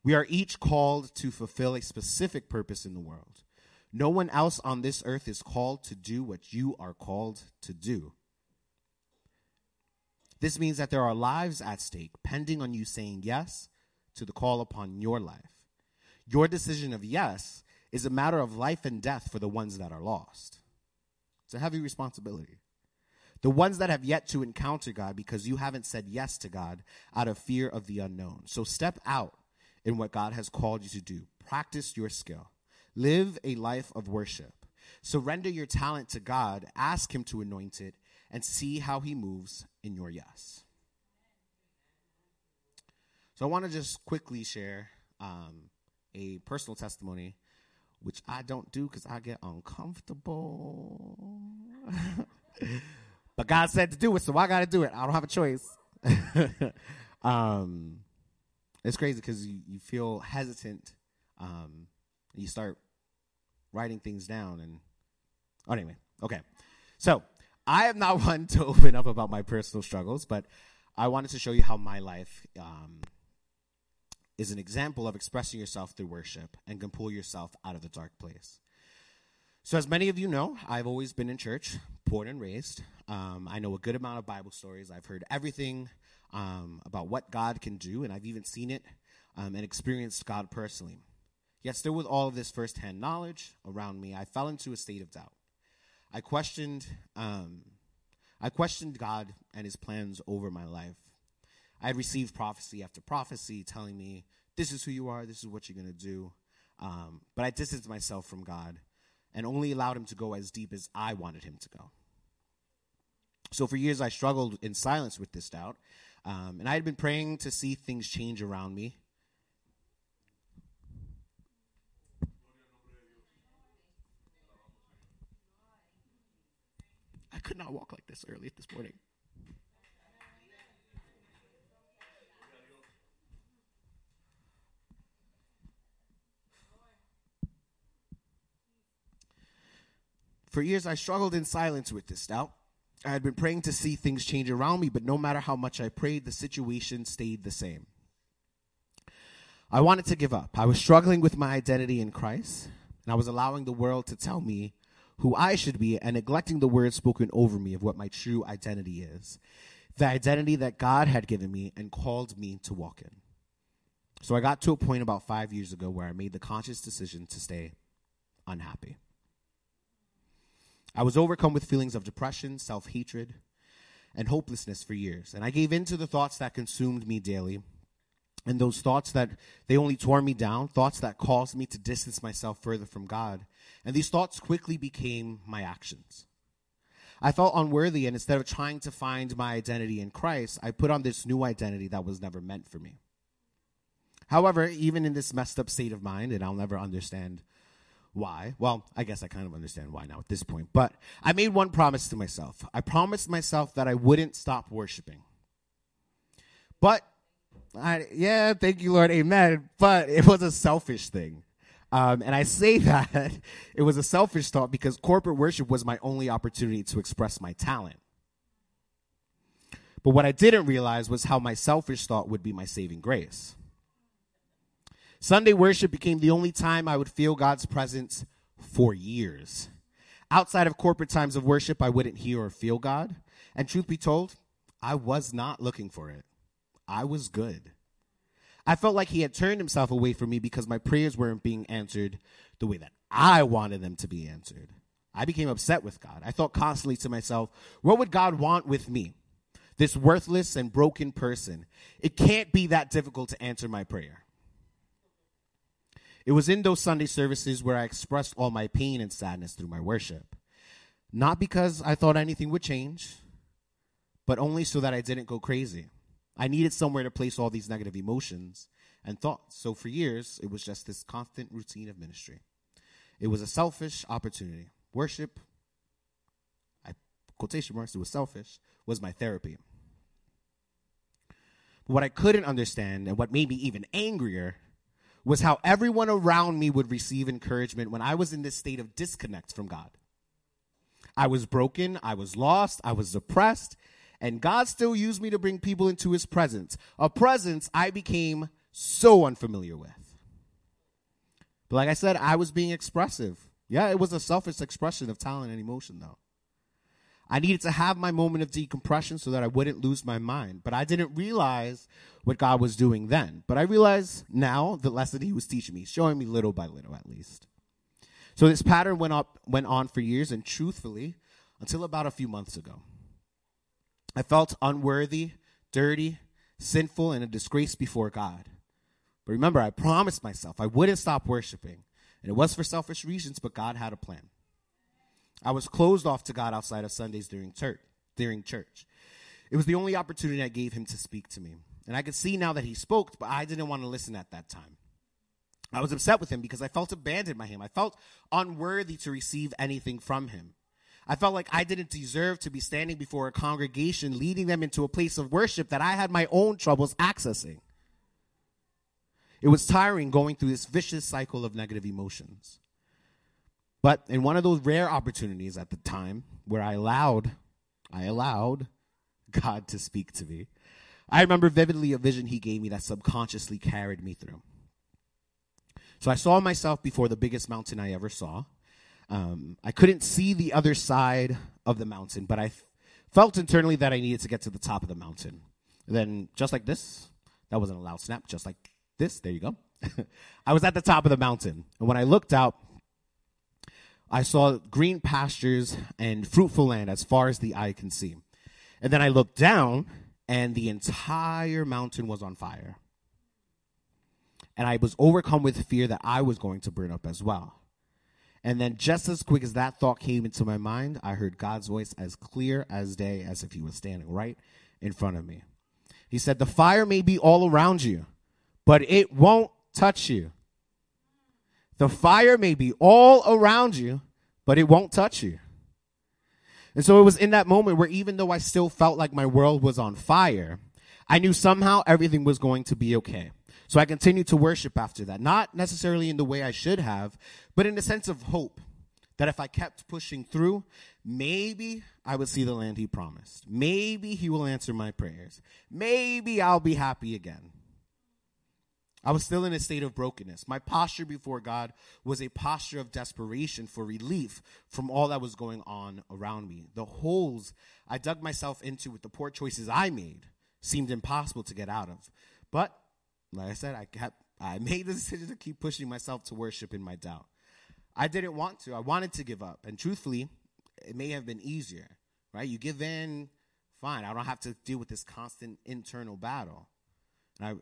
We are each called to fulfill a specific purpose in the world. No one else on this earth is called to do what you are called to do. This means that there are lives at stake pending on you saying yes to the call upon your life. Your decision of yes is a matter of life and death for the ones that are lost. It's a heavy responsibility. The ones that have yet to encounter God because you haven't said yes to God out of fear of the unknown. So step out in what God has called you to do. Practice your skill. Live a life of worship. Surrender your talent to God. Ask Him to anoint it and see how he moves in your yes. So I want to just quickly share um, a personal testimony, which I don't do because I get uncomfortable. but God said to do it, so I got to do it. I don't have a choice. um, it's crazy because you, you feel hesitant. Um, you start writing things down, and oh, anyway, okay. So I am not one to open up about my personal struggles, but I wanted to show you how my life um, is an example of expressing yourself through worship and can pull yourself out of the dark place. So, as many of you know, I've always been in church, born and raised. Um, I know a good amount of Bible stories. I've heard everything um, about what God can do, and I've even seen it um, and experienced God personally. Yet, still with all of this firsthand knowledge around me, I fell into a state of doubt. I questioned, um, I questioned God and His plans over my life. I had received prophecy after prophecy telling me, "This is who you are. This is what you're going to do." Um, but I distanced myself from God and only allowed Him to go as deep as I wanted Him to go. So for years, I struggled in silence with this doubt, um, and I had been praying to see things change around me could not walk like this early this morning. For years, I struggled in silence with this doubt. I had been praying to see things change around me, but no matter how much I prayed, the situation stayed the same. I wanted to give up. I was struggling with my identity in Christ, and I was allowing the world to tell me who I should be and neglecting the words spoken over me of what my true identity is. The identity that God had given me and called me to walk in. So I got to a point about five years ago where I made the conscious decision to stay unhappy. I was overcome with feelings of depression, self hatred, and hopelessness for years. And I gave in to the thoughts that consumed me daily. And those thoughts that they only tore me down, thoughts that caused me to distance myself further from God. And these thoughts quickly became my actions. I felt unworthy, and instead of trying to find my identity in Christ, I put on this new identity that was never meant for me. However, even in this messed up state of mind, and I'll never understand why. Well, I guess I kind of understand why now at this point. But I made one promise to myself. I promised myself that I wouldn't stop worshiping. But I, yeah, thank you, Lord, amen. But it was a selfish thing. Um, and I say that it was a selfish thought because corporate worship was my only opportunity to express my talent. But what I didn't realize was how my selfish thought would be my saving grace. Sunday worship became the only time I would feel God's presence for years. Outside of corporate times of worship, I wouldn't hear or feel God. And truth be told, I was not looking for it. I was good. I felt like he had turned himself away from me because my prayers weren't being answered the way that I wanted them to be answered. I became upset with God. I thought constantly to myself, what would God want with me? This worthless and broken person. It can't be that difficult to answer my prayer. It was in those Sunday services where I expressed all my pain and sadness through my worship. Not because I thought anything would change, but only so that I didn't go crazy. I needed somewhere to place all these negative emotions and thoughts. So for years, it was just this constant routine of ministry. It was a selfish opportunity. Worship, I quotation marks, it was selfish, was my therapy. But what I couldn't understand and what made me even angrier was how everyone around me would receive encouragement when I was in this state of disconnect from God. I was broken, I was lost, I was depressed, and God still used me to bring people into his presence, a presence I became so unfamiliar with. But like I said, I was being expressive. Yeah, it was a selfish expression of talent and emotion, though. I needed to have my moment of decompression so that I wouldn't lose my mind. But I didn't realize what God was doing then. But I realize now the lesson he was teaching me, showing me little by little at least. So this pattern went up went on for years and truthfully until about a few months ago. I felt unworthy, dirty, sinful and a disgrace before God. But remember, I promised myself I wouldn't stop worshiping. And it was for selfish reasons, but God had a plan. I was closed off to God outside of Sundays during church. During church. It was the only opportunity I gave him to speak to me. And I could see now that he spoke, but I didn't want to listen at that time. I was upset with him because I felt abandoned by him. I felt unworthy to receive anything from him. I felt like I didn't deserve to be standing before a congregation, leading them into a place of worship that I had my own troubles accessing. It was tiring going through this vicious cycle of negative emotions. But in one of those rare opportunities at the time where I allowed, I allowed God to speak to me, I remember vividly a vision he gave me that subconsciously carried me through. So I saw myself before the biggest mountain I ever saw. Um, I couldn't see the other side of the mountain, but I f- felt internally that I needed to get to the top of the mountain. And then, just like this, that wasn't a loud snap, just like this, there you go. I was at the top of the mountain. And when I looked out, I saw green pastures and fruitful land as far as the eye can see. And then I looked down, and the entire mountain was on fire. And I was overcome with fear that I was going to burn up as well. And then, just as quick as that thought came into my mind, I heard God's voice as clear as day, as if He was standing right in front of me. He said, The fire may be all around you, but it won't touch you. The fire may be all around you, but it won't touch you. And so it was in that moment where even though I still felt like my world was on fire, I knew somehow everything was going to be okay. So I continued to worship after that. Not necessarily in the way I should have, but in a sense of hope that if I kept pushing through, maybe I would see the land he promised. Maybe he will answer my prayers. Maybe I'll be happy again. I was still in a state of brokenness. My posture before God was a posture of desperation for relief from all that was going on around me. The holes I dug myself into with the poor choices I made seemed impossible to get out of. But, like I said, I kept I made the decision to keep pushing myself to worship in my doubt. I didn't want to. I wanted to give up. And truthfully, it may have been easier, right? You give in, fine. I don't have to deal with this constant internal battle. And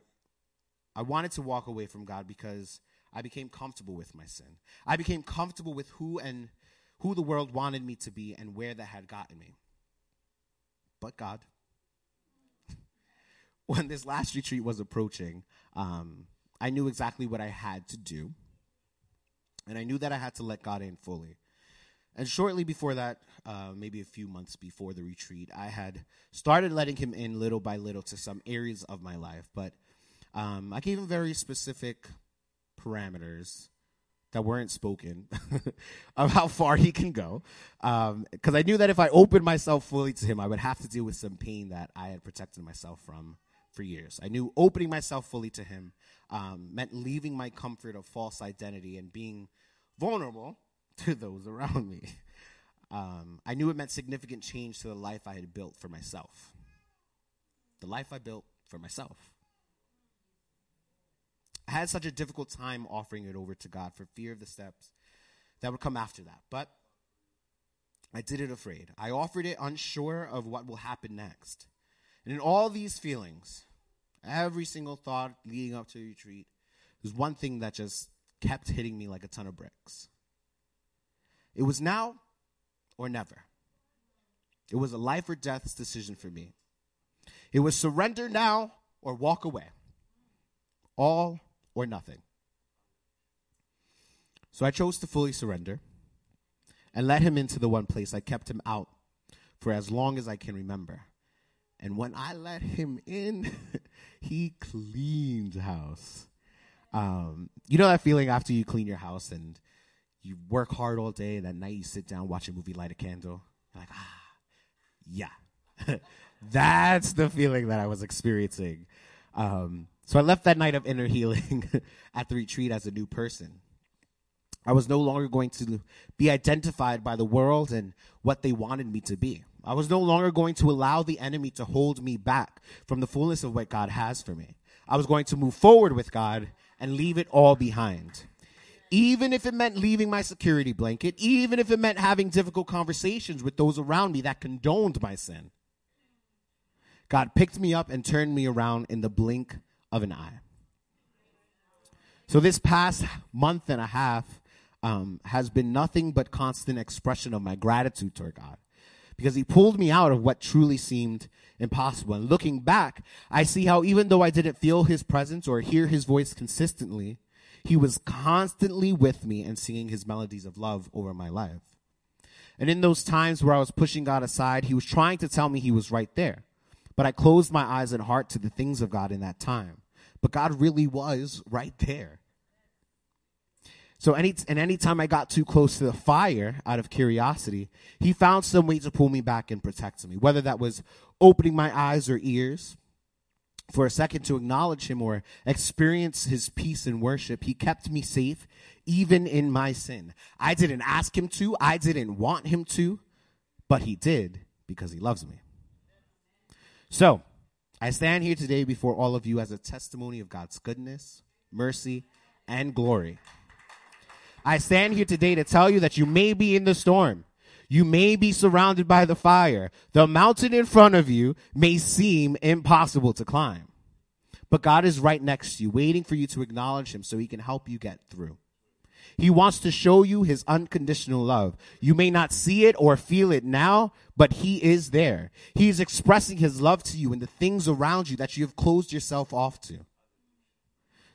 I, I wanted to walk away from God because I became comfortable with my sin. I became comfortable with who and who the world wanted me to be and where that had gotten me. But God, when this last retreat was approaching, um, I knew exactly what I had to do. And I knew that I had to let God in fully. And shortly before that, uh, maybe a few months before the retreat, I had started letting him in little by little to some areas of my life. But um, I gave him very specific parameters that weren't spoken of how far he can go. Because um, I knew that if I opened myself fully to him, I would have to deal with some pain that I had protected myself from for years. I knew opening myself fully to him um, meant leaving my comfort of false identity and being vulnerable to those around me. Um, I knew it meant significant change to the life I had built for myself. The life I built for myself. I had such a difficult time offering it over to God for fear of the steps that would come after that. But I did it afraid. I offered it unsure of what will happen next. And in all these feelings, every single thought leading up to the retreat, there's one thing that just kept hitting me like a ton of bricks. It was now or never. It was a life or death decision for me. It was surrender now or walk away. All or nothing. So I chose to fully surrender and let him into the one place I kept him out for as long as I can remember. And when I let him in, he cleaned house. Um, you know that feeling after you clean your house and you work hard all day, and that night you sit down, watch a movie, light a candle. You're like, ah, yeah. That's the feeling that I was experiencing. Um, so I left that night of inner healing at the retreat as a new person. I was no longer going to be identified by the world and what they wanted me to be. I was no longer going to allow the enemy to hold me back from the fullness of what God has for me. I was going to move forward with God and leave it all behind. Even if it meant leaving my security blanket, even if it meant having difficult conversations with those around me that condoned my sin. God picked me up and turned me around in the blink of an eye. So, this past month and a half um, has been nothing but constant expression of my gratitude toward God because he pulled me out of what truly seemed impossible. And looking back, I see how even though I didn't feel his presence or hear his voice consistently, he was constantly with me and singing his melodies of love over my life. And in those times where I was pushing God aside, he was trying to tell me he was right there. But I closed my eyes and heart to the things of God in that time. But God really was right there. So any and anytime I got too close to the fire out of curiosity, he found some way to pull me back and protect me. Whether that was opening my eyes or ears for a second to acknowledge him or experience his peace and worship, he kept me safe even in my sin. I didn't ask him to, I didn't want him to, but he did because he loves me. So, I stand here today before all of you as a testimony of God's goodness, mercy, and glory. I stand here today to tell you that you may be in the storm. You may be surrounded by the fire. The mountain in front of you may seem impossible to climb. But God is right next to you, waiting for you to acknowledge Him so He can help you get through. He wants to show you His unconditional love. You may not see it or feel it now, but He is there. He is expressing His love to you in the things around you that you have closed yourself off to.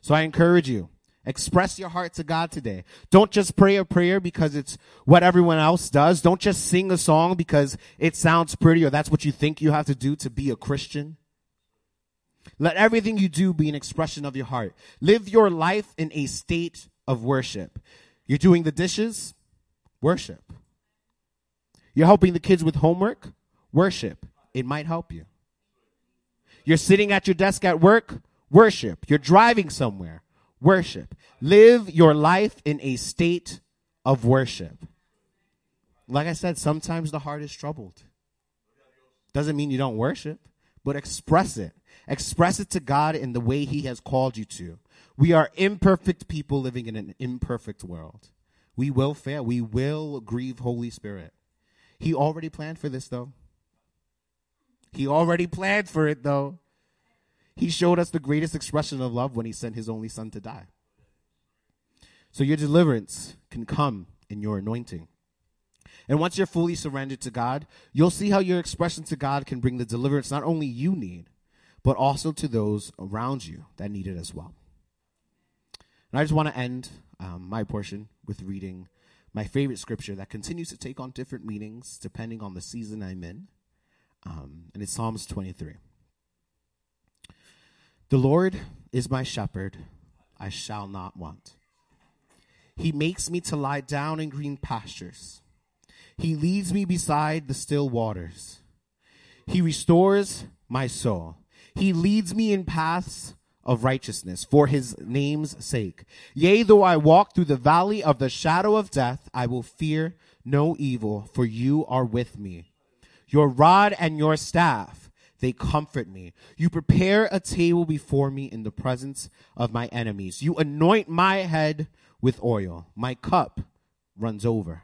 So I encourage you, Express your heart to God today. Don't just pray a prayer because it's what everyone else does. Don't just sing a song because it sounds pretty or that's what you think you have to do to be a Christian. Let everything you do be an expression of your heart. Live your life in a state of worship. You're doing the dishes? Worship. You're helping the kids with homework? Worship. It might help you. You're sitting at your desk at work? Worship. You're driving somewhere. Worship. Live your life in a state of worship. Like I said, sometimes the heart is troubled. Doesn't mean you don't worship, but express it. Express it to God in the way He has called you to. We are imperfect people living in an imperfect world. We will fail. We will grieve Holy Spirit. He already planned for this, though. He already planned for it, though. He showed us the greatest expression of love when He sent His only Son to die. So your deliverance can come in your anointing. And once you're fully surrendered to God, you'll see how your expression to God can bring the deliverance not only you need, but also to those around you that need it as well. And I just want to end um, my portion with reading my favorite scripture that continues to take on different meanings depending on the season I'm in. Um, and it's Psalms 23. The Lord is my shepherd, I shall not want. He makes me to lie down in green pastures. He leads me beside the still waters. He restores my soul. He leads me in paths of righteousness for his name's sake. Yea, though I walk through the valley of the shadow of death, I will fear no evil, for you are with me. Your rod and your staff, they comfort me. You prepare a table before me in the presence of my enemies. You anoint my head with oil. My cup runs over.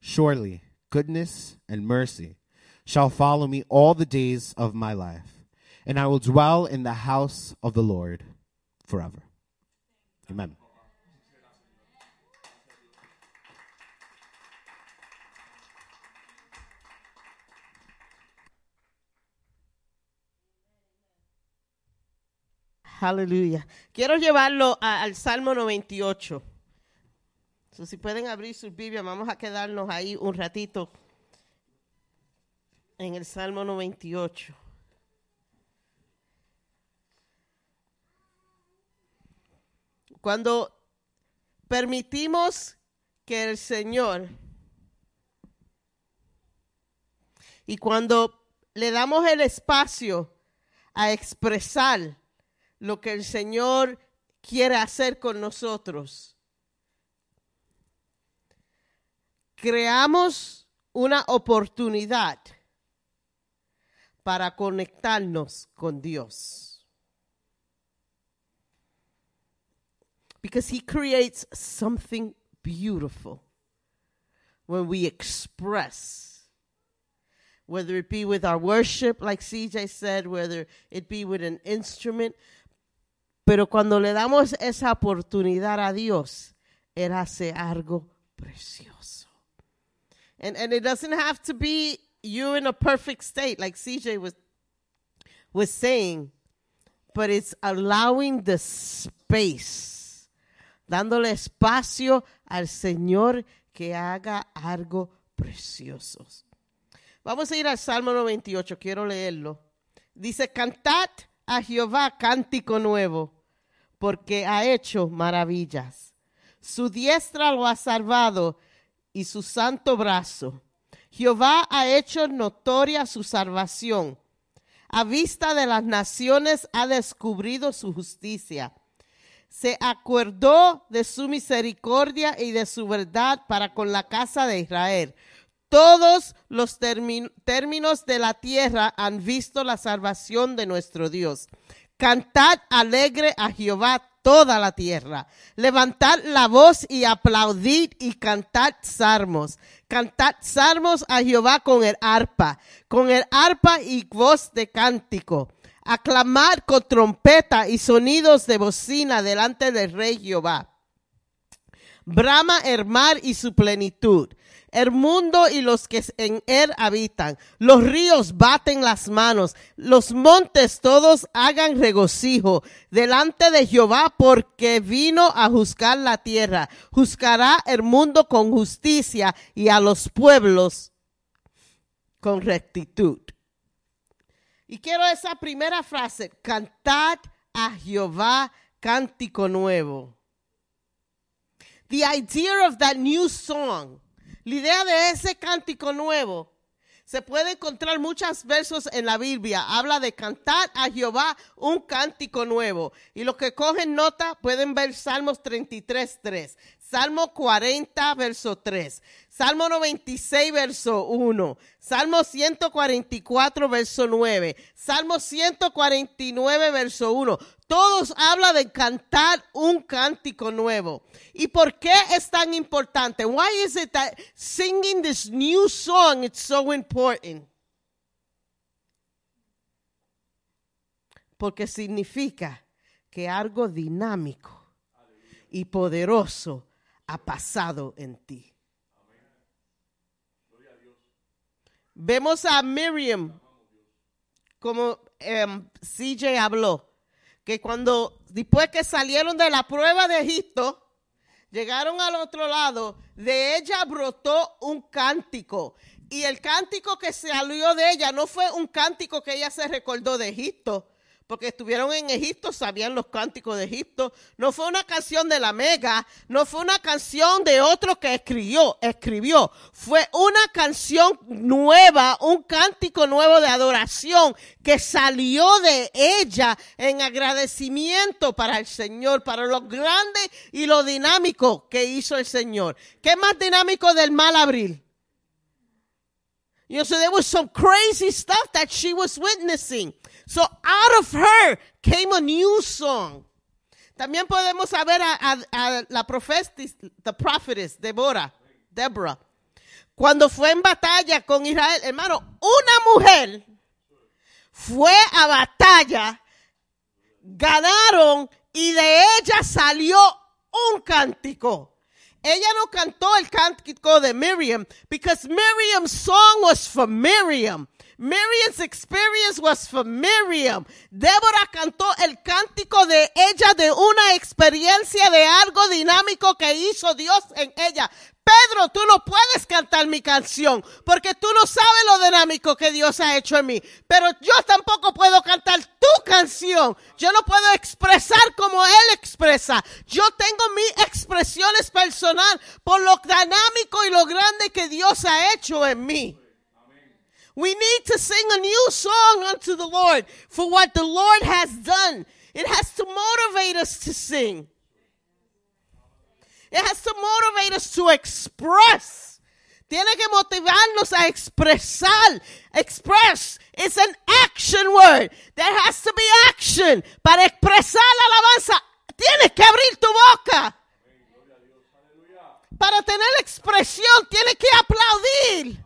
Surely goodness and mercy shall follow me all the days of my life, and I will dwell in the house of the Lord forever. Amen. Aleluya. Quiero llevarlo al Salmo 98. So, si pueden abrir sus Biblias, vamos a quedarnos ahí un ratito en el Salmo 98. Cuando permitimos que el Señor y cuando le damos el espacio a expresar lo que el Señor quiere hacer con nosotros. Creamos una oportunidad para conectarnos con Dios. Because he creates something beautiful when we express whether it be with our worship, like CJ said, whether it be with an instrument. Pero cuando le damos esa oportunidad a Dios, Él hace algo precioso. And, it doesn't have to be you in a perfect state, like CJ was, was saying, but it's allowing the space, dándole espacio al Señor que haga algo precioso. Vamos a ir al Salmo 98, quiero leerlo. Dice, cantad a Jehová cántico nuevo, porque ha hecho maravillas. Su diestra lo ha salvado y su santo brazo. Jehová ha hecho notoria su salvación. A vista de las naciones ha descubrido su justicia. Se acordó de su misericordia y de su verdad para con la casa de Israel. Todos los términos de la tierra han visto la salvación de nuestro Dios. Cantad alegre a Jehová toda la tierra. Levantad la voz y aplaudid y cantad salmos. Cantad salmos a Jehová con el arpa, con el arpa y voz de cántico. Aclamad con trompeta y sonidos de bocina delante del rey Jehová. Brama el mar y su plenitud, el mundo y los que en él habitan. Los ríos baten las manos, los montes todos hagan regocijo delante de Jehová porque vino a juzgar la tierra. Juzgará el mundo con justicia y a los pueblos con rectitud. Y quiero esa primera frase, cantad a Jehová cántico nuevo. The idea of that new song, la idea de ese cántico nuevo, se puede encontrar muchos versos en la Biblia. Habla de cantar a Jehová un cántico nuevo. Y los que cogen nota pueden ver Salmos 33, 3. Salmo 40, verso 3. Salmo 96, verso 1. Salmo 144, verso 9. Salmo 149, verso 1. Todos hablan de cantar un cántico nuevo. ¿Y por qué es tan importante? Why is it that singing this new song is so important? Porque significa que algo dinámico y poderoso ha pasado en ti. Vemos a Miriam, como em, CJ habló, que cuando después que salieron de la prueba de Egipto, llegaron al otro lado, de ella brotó un cántico. Y el cántico que salió de ella no fue un cántico que ella se recordó de Egipto, porque estuvieron en Egipto, sabían los cánticos de Egipto. No fue una canción de la mega, no fue una canción de otro que escribió, escribió. Fue una canción nueva, un cántico nuevo de adoración que salió de ella en agradecimiento para el Señor, para lo grande y lo dinámico que hizo el Señor. ¿Qué más dinámico del mal abril? You know, so there was some crazy stuff that she was witnessing. So out of her came a new song. También podemos saber a, a, a la profetis, the prophetess, Deborah, Deborah. Cuando fue en batalla con Israel, hermano, una mujer fue a batalla, ganaron y de ella salió un cántico. Ella no cantó el cántico de Miriam because Miriam's song was for Miriam. Miriam's experience was for Miriam. Débora cantó el cántico de ella de una experiencia de algo dinámico que hizo Dios en ella. Pedro, tú no puedes cantar mi canción porque tú no sabes lo dinámico que Dios ha hecho en mí. Pero yo tampoco puedo cantar tu canción. Yo no puedo expresar como Él expresa. Yo tengo mis expresiones personal por lo dinámico y lo grande que Dios ha hecho en mí. We need to sing a new song unto the Lord for what the Lord has done. It has to motivate us to sing. It has to motivate us to express. Tiene que motivarnos a expresar. Express is an action word. There has to be action. Para expresar la alabanza, tienes que abrir tu boca. Para tener expresión, tienes que aplaudir.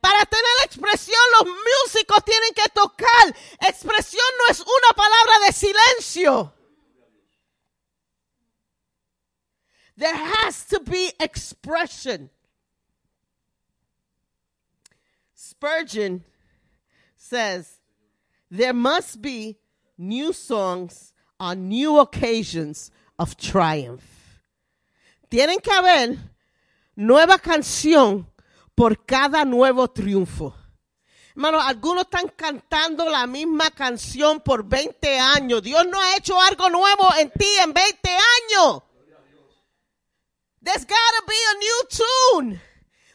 Para tener expresión, los músicos tienen que tocar. Expresión no es una palabra de silencio. There has to be expression. Spurgeon says there must be new songs on new occasions of triumph. Tienen que haber nueva canción por cada nuevo triunfo. Hermano, algunos están cantando la misma canción por 20 años. Dios no ha hecho algo nuevo en ti en 20 años. There's gotta be a new tune.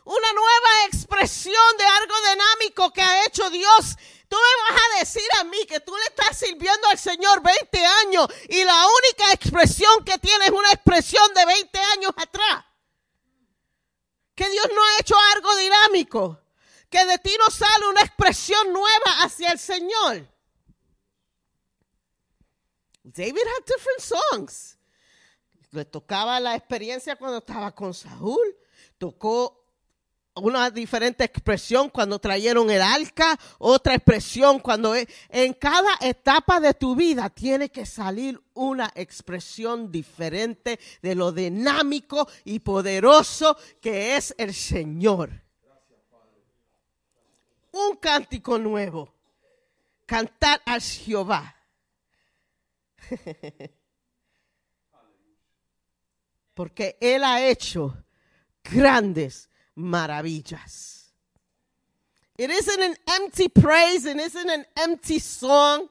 Una nueva expresión de algo dinámico que ha hecho Dios. Tú me vas a decir a mí que tú le estás sirviendo al Señor 20 años y la única expresión que tienes es una expresión de 20 años atrás. Que Dios no ha hecho algo dinámico. Que de ti no sale una expresión nueva hacia el Señor. David had different songs. Le tocaba la experiencia cuando estaba con Saúl. Tocó una diferente expresión cuando trajeron el arca, otra expresión cuando en cada etapa de tu vida tiene que salir una expresión diferente de lo dinámico y poderoso que es el Señor. Un cántico nuevo. Cantar a Jehová. Porque Él ha hecho grandes maravillas. It isn't an empty praise and isn't an empty song.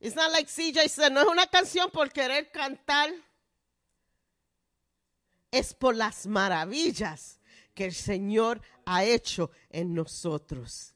It's not like CJ said, no es una canción por querer cantar. Es por las maravillas que el Señor ha hecho en nosotros.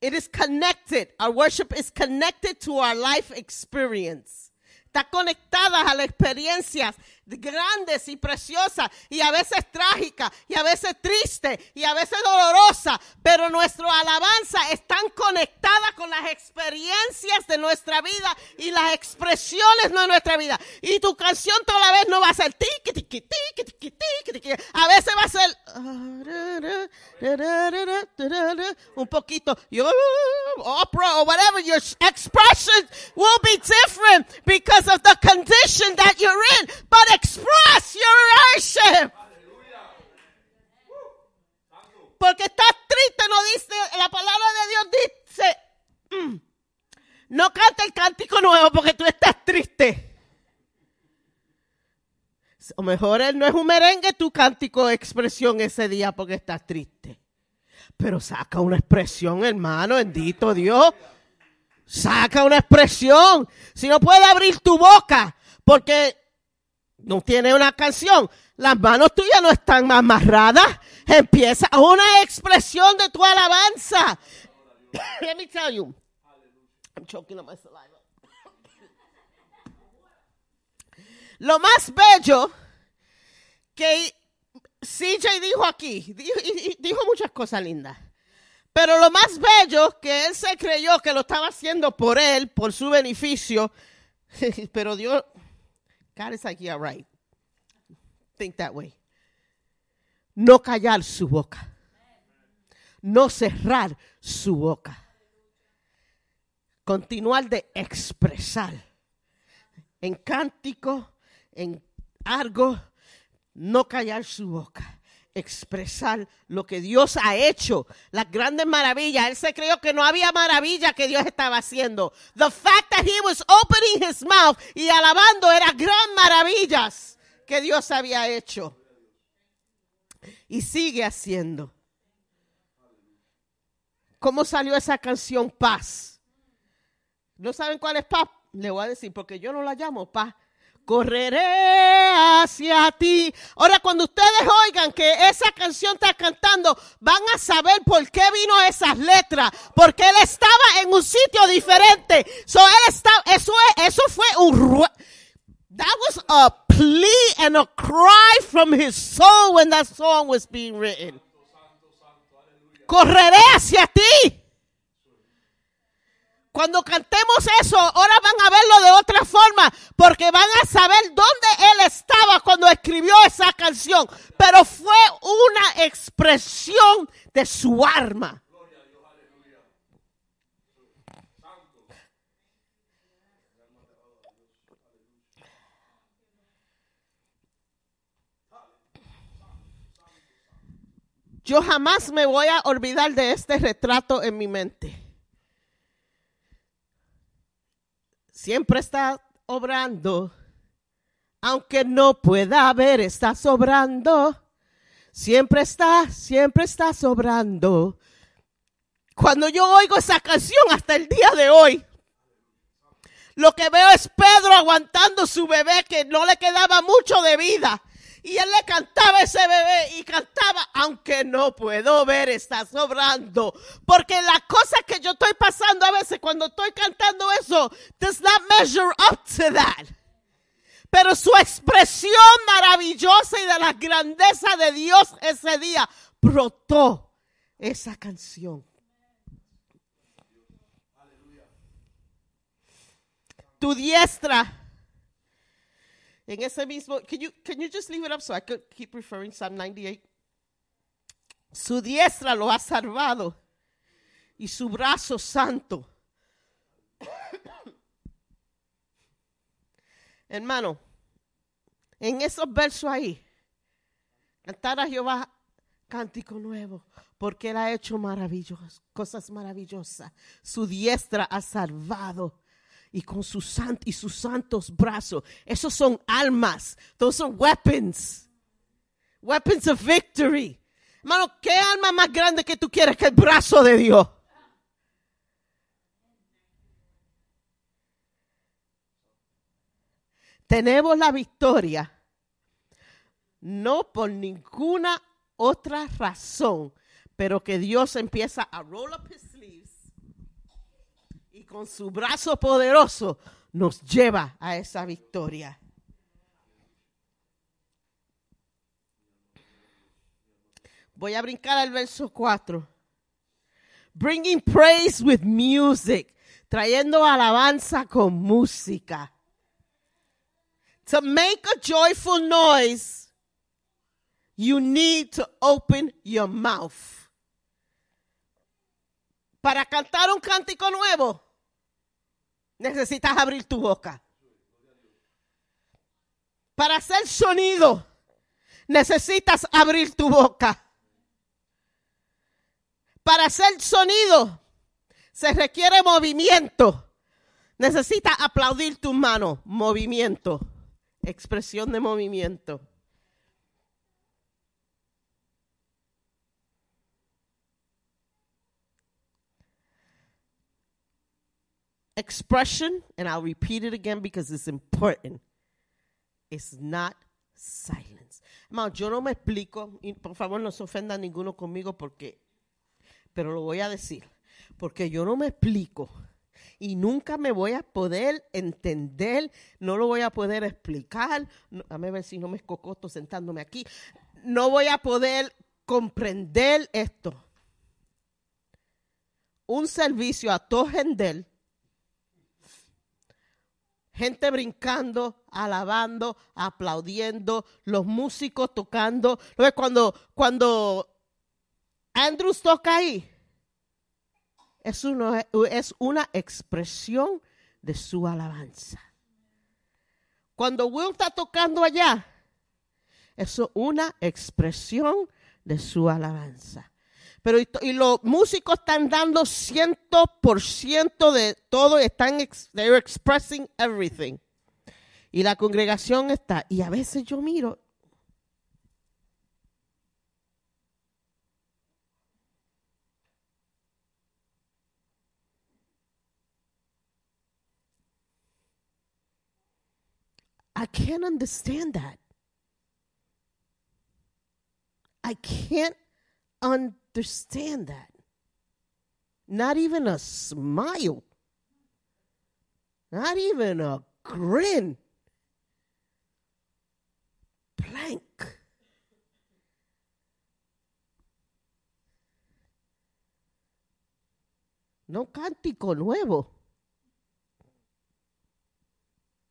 It is connected. Our worship is connected to our life experience. Está conectada a las experiencias grandes y preciosas y a veces trágicas y a veces tristes y a veces dolorosas, pero nuestra alabanza están conectadas con las experiencias de nuestra vida y las expresiones de nuestra vida. Y tu canción toda la vez no va a ser tiki tiki tiki tiki tiki, a veces va a ser un poquito opera or whatever your expressions will be different because of the condition that you're in, but express your worship. Porque estás triste, no dice, la palabra de Dios dice, mm, no cante el cántico nuevo porque tú estás triste. O mejor él no es un merengue, tu cántico de expresión ese día porque estás triste. Pero saca una expresión, hermano, bendito Dios. Saca una expresión. Si no puede abrir tu boca porque no tiene una canción, las manos tuyas no están amarradas. Empieza una expresión de tu alabanza. Let me tell you. I'm choking on my saliva. Lo más bello que CJ dijo aquí, dijo, dijo muchas cosas lindas. Pero lo más bello que él se creyó que lo estaba haciendo por él, por su beneficio. Pero Dios, God is like, yeah, right. Think that way. No callar su boca. No cerrar su boca. Continuar de expresar. En cántico, en algo, no callar su boca expresar lo que Dios ha hecho, las grandes maravillas. Él se creyó que no había maravilla que Dios estaba haciendo. The fact that he was opening his mouth y alabando era gran maravillas que Dios había hecho. Y sigue haciendo. ¿Cómo salió esa canción Paz? ¿No saben cuál es paz? Le voy a decir, porque yo no la llamo paz correré hacia ti. Ahora, cuando ustedes oigan que esa canción está cantando, van a saber por qué vino esas letras, porque él estaba en un sitio diferente. So, él estaba, eso, eso fue un, that was a plea and a cry from his soul when that song was being written. Correré hacia ti. Cuando cantemos eso, ahora van a verlo de otra forma, porque van a saber dónde él estaba cuando escribió esa canción. Pero fue una expresión de su arma. Yo jamás me voy a olvidar de este retrato en mi mente. Siempre está obrando. Aunque no pueda ver, está sobrando. Siempre está, siempre está sobrando. Cuando yo oigo esa canción hasta el día de hoy, lo que veo es Pedro aguantando su bebé que no le quedaba mucho de vida. Y él le cantaba a ese bebé y cantaba, aunque no puedo ver, está sobrando. Porque la cosa que yo estoy pasando a veces cuando estoy cantando eso, does not measure up to that. Pero su expresión maravillosa y de la grandeza de Dios ese día brotó esa canción. Tu diestra en ese mismo, can you, can you just leave it up so I could keep referring Psalm 98? Su diestra lo ha salvado y su brazo santo. Hermano, en esos versos ahí, cantar a Jehová cántico nuevo, porque Él ha hecho maravillosas, cosas maravillosas. Su diestra ha salvado y con sus, y sus santos brazos. Esos son almas. Those are weapons. Weapons of victory. Hermano, ¿qué alma más grande que tú quieres que el brazo de Dios? Tenemos la victoria no por ninguna otra razón, pero que Dios empieza a roll up his con su brazo poderoso nos lleva a esa victoria. Voy a brincar al verso 4. Bringing praise with music. Trayendo alabanza con música. To make a joyful noise, you need to open your mouth. Para cantar un cántico nuevo, necesitas abrir tu boca. Para hacer sonido, necesitas abrir tu boca. Para hacer sonido se requiere movimiento. Necesita aplaudir tu mano. Movimiento. Expresión de movimiento. Expression, and I'll repeat it again because it's important, is not silence. Hermano, yo no me explico, y por favor no se ofenda ninguno conmigo porque, pero lo voy a decir, porque yo no me explico y nunca me voy a poder entender, no lo voy a poder explicar, a ver si no me escocoto sentándome aquí, no voy a poder comprender esto. Un servicio a todo gender, gente brincando, alabando, aplaudiendo, los músicos tocando. ¿Ves? Cuando, cuando Andrews toca ahí, es una, es una expresión de su alabanza. Cuando Will está tocando allá, es una expresión de su alabanza. Pero y, los músicos están dando ciento por ciento de todo, están ex, they're expressing everything. Y la congregación está, y a veces yo miro, I can't understand that. I can't understand that. Not even a smile. Not even a grin. Blank. No cántico nuevo.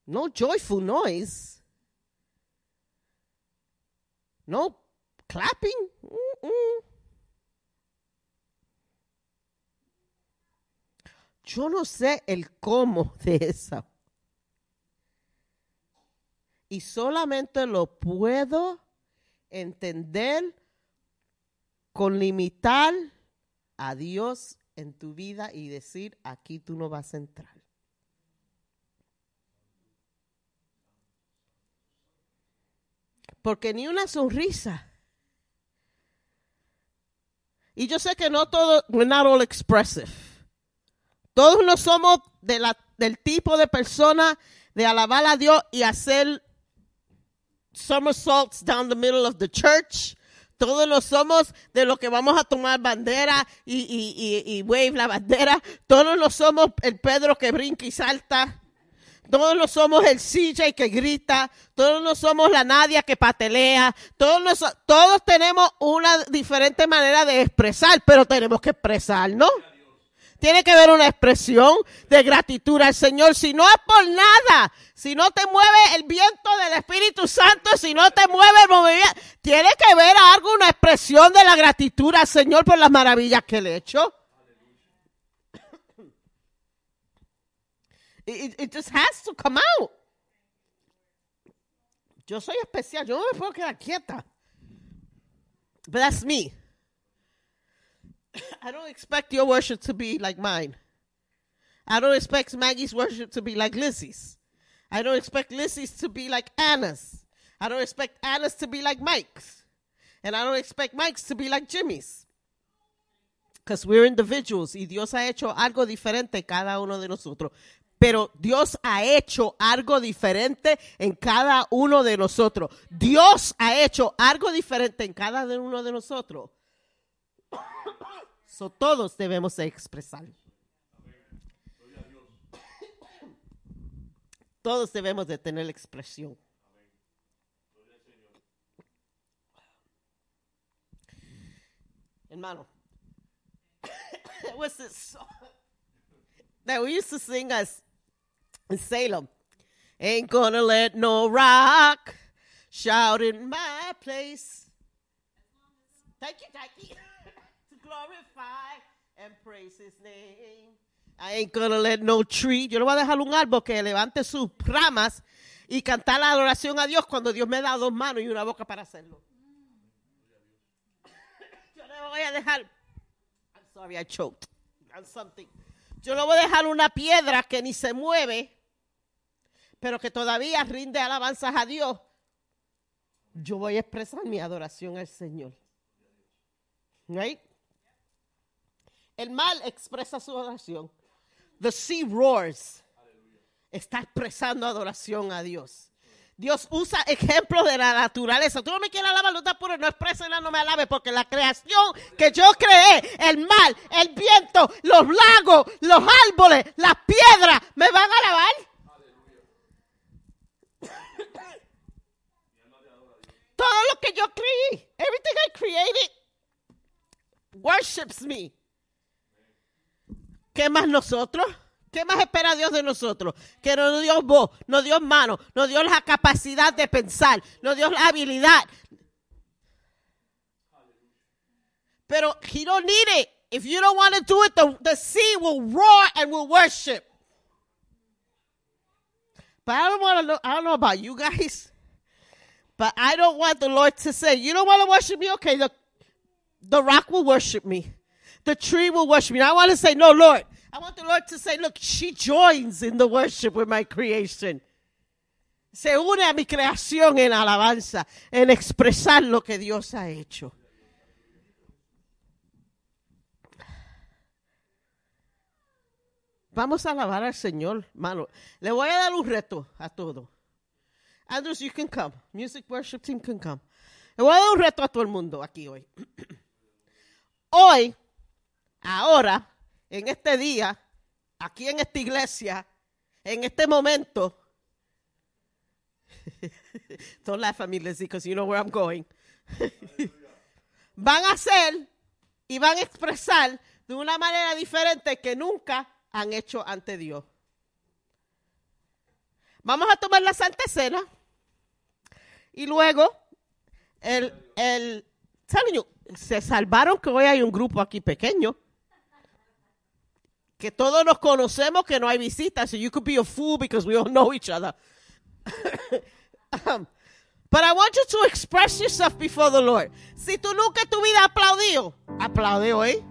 No joyful noise. No clapping. Mm-mm. Yo no sé el cómo de eso. Y solamente lo puedo entender con limitar a Dios en tu vida y decir, aquí tú no vas a entrar. Porque ni una sonrisa. Y yo sé que no todo, we're not all expressive. Todos no somos de la, del tipo de persona de alabar a Dios y hacer somersaults down the middle of the church. Todos no somos de los que vamos a tomar bandera y, y, y, wave la bandera. Todos no somos el Pedro que brinca y salta. Todos no somos el CJ que grita, todos no somos la Nadia que patelea, todos, todos tenemos una diferente manera de expresar, pero tenemos que expresarnos. Tiene que haber una expresión de gratitud al Señor. Si no es por nada, si no te mueve el viento del Espíritu Santo, si no te mueve el movimiento, tiene que haber algo, una expresión de la gratitud al Señor por las maravillas que le he hecho. It, it, just has to come out. Yo soy especial, yo no me puedo quedar quieta. But that's me. I don't expect your worship to be like mine. I don't expect Maggie's worship to be like Lizzie's. I don't expect Lizzie's to be like Anna's. I don't expect Anna's to be like Mike's. And I don't expect Mike's to be like Jimmy's. Because we're individuals y Dios ha hecho algo diferente cada uno de nosotros. pero Dios ha hecho algo diferente en cada uno de nosotros. Dios ha hecho algo diferente en cada uno de nosotros. So, todos debemos expresar. Todos debemos de tener la expresión. Hermano, what's this song that we used to sing as in Salem? Ain't gonna let no rock shout in my place. Thank you, to glorify and praise his name. I ain't gonna let no tree. Yo no voy a dejar un árbol que levante sus ramas y cantar la adoración a Dios cuando Dios me da dos manos y una boca para hacerlo. Yo no voy a dejar. I'm sorry, I choked on something. Yo no voy a dejar una piedra que ni se mueve, pero que todavía rinde alabanzas a Dios. Yo voy a expresar mi adoración al Señor. Right? El mal expresa su adoración. The sea roars. Está expresando adoración a Dios. Dios usa ejemplos de la naturaleza. Tú no me quieres alabar, no está puro, no expresa no me alabe, porque la creación que yo creé, el mar, el viento, los lagos, los árboles, las piedras, ¿me van a alabar? Todo lo que yo creí, everything I created, worships me. ¿Qué más nosotros? ¿Qué más espera Dios de nosotros? Que nos dio voz, nos dio mano, nos dio la capacidad de pensar, nos dio la habilidad. Pero he don't need it. If you don't want to do it, the, the sea will roar and will worship. But I don't want to know, I don't know about you guys. But I don't want the Lord to say, you don't want to worship me? Okay, the, the rock will worship me. The tree will worship me. I want to say, no, Lord. I want the Lord to say, look, she joins in the worship with my creation. Se une a mi creación en alabanza, en expresar lo que Dios ha hecho. Vamos a alabar al Señor, mano. Le voy a dar un reto a todos. Andrews, you can come. Music worship team can come. Le voy a dar un reto a todo el mundo aquí hoy. hoy, ahora, en este día, aquí en esta iglesia, en este momento, don't laugh at me, Lizzie, because you know where I'm going. van a hacer y van a expresar de una manera diferente que nunca han hecho ante Dios. Vamos a tomar la Santa Cena y luego el, el, se salvaron que hoy hay un grupo aquí pequeño que todos nos conocemos, que no hay visitas. So you could be a fool because we all know each other. but I want you to express yourself before the Lord. Si tú nunca tu vida aplaudido, aplaude hoy.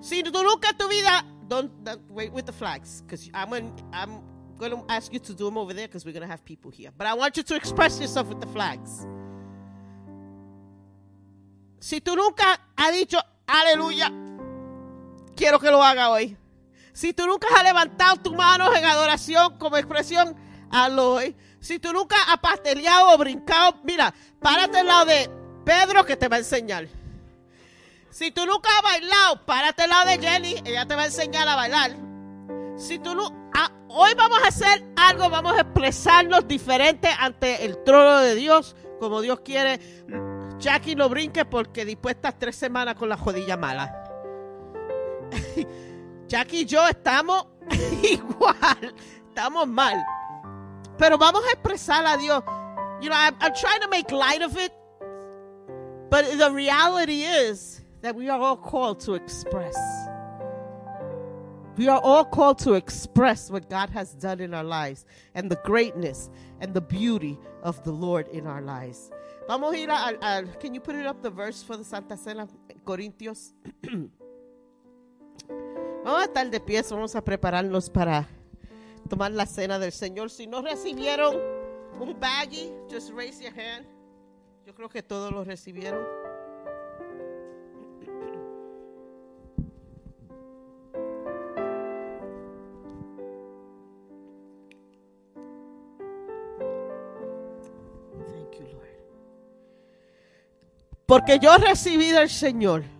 Si tú nunca tu vida, don't, wait with the flags, because I'm going I'm to ask you to do them over there because we're going to have people here. But I want you to express yourself with the flags. Si tú nunca has dicho, aleluya, quiero que lo haga hoy. Si tú nunca has levantado tus manos en adoración como expresión, hazlo hoy. Si tú nunca has pasteleado o brincado, mira, párate al lado de Pedro que te va a enseñar. Si tú nunca has bailado, párate al lado de Jenny, ella te va a enseñar a bailar. Si tú no, hoy vamos a hacer algo, vamos a expresarnos diferente ante el trono de Dios, como Dios quiere. Jackie no brinque porque después estás tres semanas con la jodilla mala. Jackie y yo estamos igual, estamos mal. Pero vamos a expresar a Dios. You know, I'm, I'm trying to make light of it, but the reality is that we are all called to express. We are all called to express what God has done in our lives and the greatness and the beauty of the Lord in our lives. Vamos a ir a, a, can you put it up the verse for the Santa Cena, Corintios? Oh, vamos a estar de pie, vamos a prepararnos para tomar la cena del Señor. Si no recibieron un baggy, just raise your hand. Yo creo que todos lo recibieron. Porque yo recibí del Señor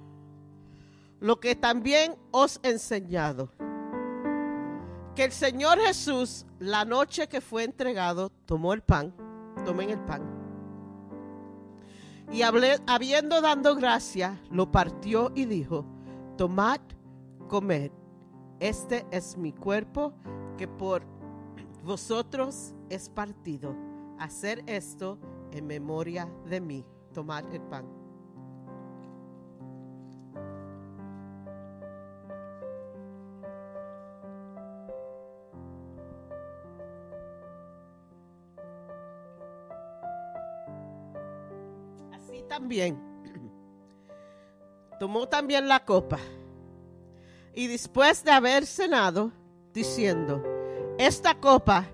lo que también os he enseñado. Que el Señor Jesús, la noche que fue entregado, tomó el pan, tomen el pan. Y habiendo dado gracia, lo partió y dijo, tomad, comed, este es mi cuerpo que por vosotros es partido. Hacer esto en memoria de mí. Tomad el pan. También. Tomó también la copa. Y después de haber cenado, diciendo, esta copa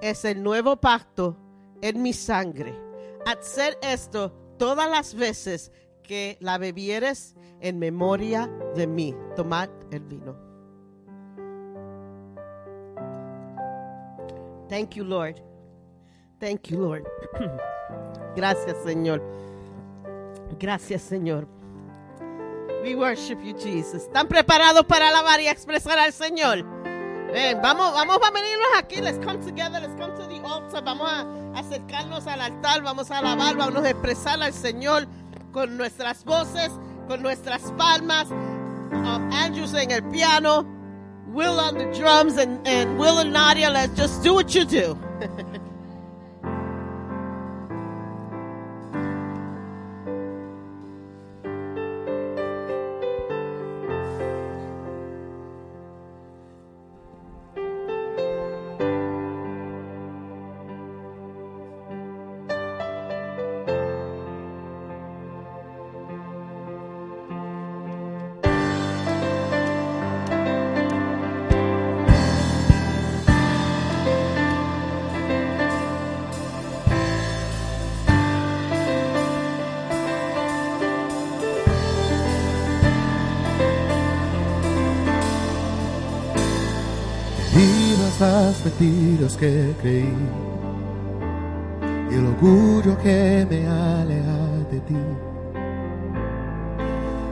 es el nuevo pacto en mi sangre. Hacer esto todas las veces que la bebieres en memoria de mí. Tomad el vino. Thank you, Lord. Thank you, Lord. Gracias, Señor. Gracias, Señor. We worship you, Jesus. ¿Están preparados para alabar y expresar al Señor? vamos, vamos a venirnos aquí. Let's come together. Let's come to the altar. Vamos a acercarnos al altar. Vamos a alabar. Vamos a expresar al Señor con nuestras voces, con nuestras palmas. Um, Andrews en el piano. Will on the drums and, and Will and Nadia. Let's just do what you do. mentiras que creí y el orgullo que me aleja de ti.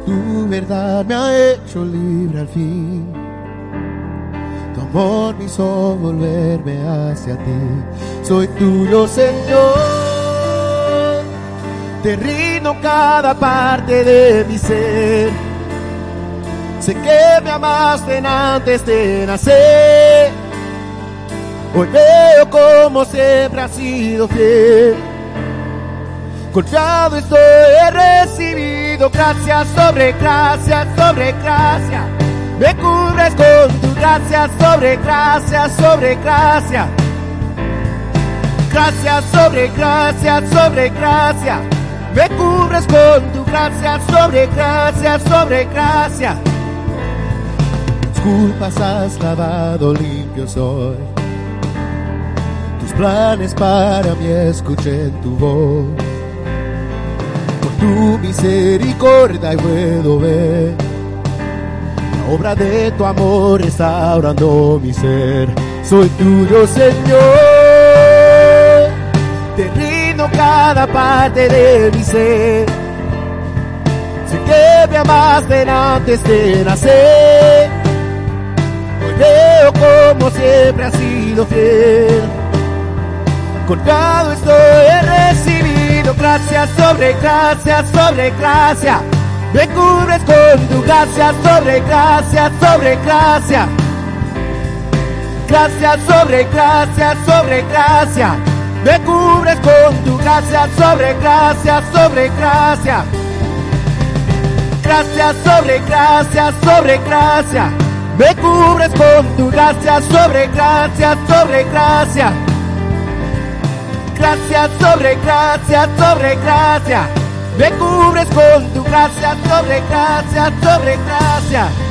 Tu verdad me ha hecho libre al fin. Tu amor me hizo volverme hacia ti. Soy tuyo, Señor. Te rindo cada parte de mi ser. Sé que me amaste antes de nacer Hoy veo como siempre ha sido fiel. Confiado estoy, he recibido gracias sobre gracias sobre gracia. Me cubres con tu gracia sobre gracia sobre gracia. Gracias sobre gracia sobre gracia. Me cubres con tu gracia sobre gracia sobre gracia. Disculpas has lavado limpio soy planes para mí escuché tu voz. Por tu misericordia puedo ver la obra de tu amor restaurando mi ser. Soy tuyo, Señor. Te rindo cada parte de mi ser. Sé que me amaste antes de nacer. Hoy veo como siempre has sido fiel colgado estoy, he recibido gracias sobre gracia, sobre gracia. Me cubres con tu gracia, sobre gracia, sobre gracia. Gracias sobre gracia, sobre gracia. Me cubres con tu gracia, sobre gracia, sobre gracia. Gracias sobre gracia, sobre gracia. Me cubres con tu gracia, sobre gracia, sobre gracia gracia, sobre gracia, sobre gracia. Me cubres con tu gracia, sobre gracia, sobre gracia.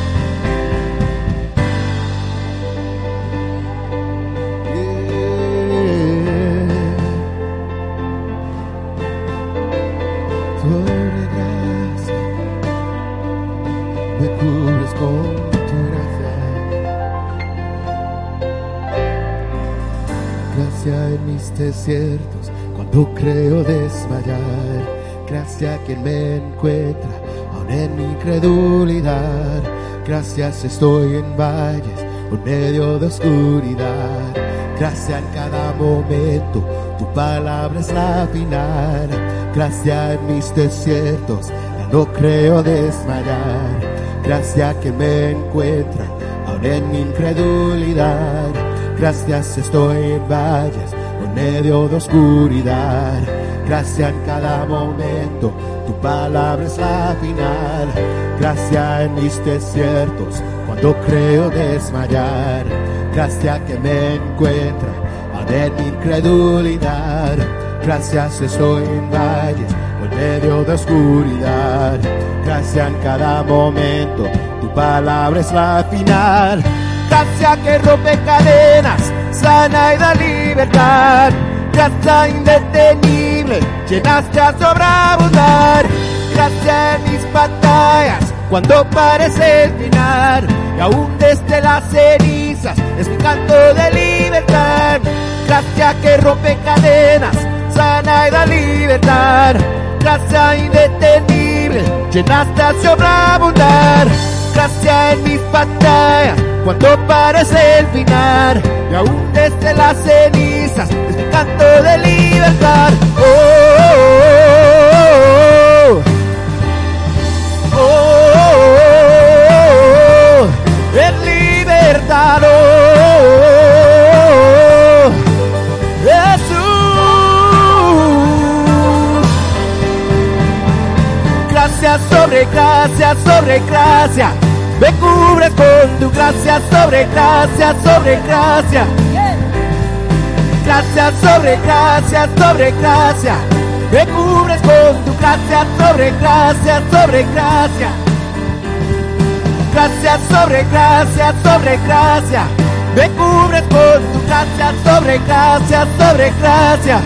Desiertos, cuando creo desmayar, Gracias que me encuentra aún en mi incredulidad. Gracias estoy en valles en medio de oscuridad. Gracias en cada momento, tu palabra es la final. Gracias en mis desiertos, ya no creo desmayar. Gracias que me encuentra aún en mi incredulidad. Gracias estoy en valles en medio de oscuridad. Gracias en cada momento, tu palabra es la final. Gracias en mis desiertos, cuando creo desmayar. Gracias que me encuentra en mi incredulidad. Gracias estoy en valles o en medio de oscuridad. Gracias en cada momento, tu palabra es la final. Gracias que rompe cadenas, sana y da libertad. Gracia indetenible, llenaste a sobreabundar. Gracias en mis batallas, cuando parece el final. Y aún desde las cenizas, es mi canto de libertad. Gracia que rompe cadenas, sana y da libertad. Gracia indetenible, llenaste a sobreabundar. Gracia en mis batallas, cuando parece el final. Y aún desde las cenizas, es mi canto de libertad. Oh, oh, oh, oh, oh, oh, libertad. Oh, oh, Jesús. Gracias sobre gracia, sobre gracia. Cubres con tu gracia, sobre gracia, sobre gracia. Gracias sobre gracia, sobre gracia. Me cubres con tu gracia, sobre gracia, sobre gracia. Gracias sobre gracia, sobre gracia. Me cubres con tu gracia, sobre gracia, sobre gracia.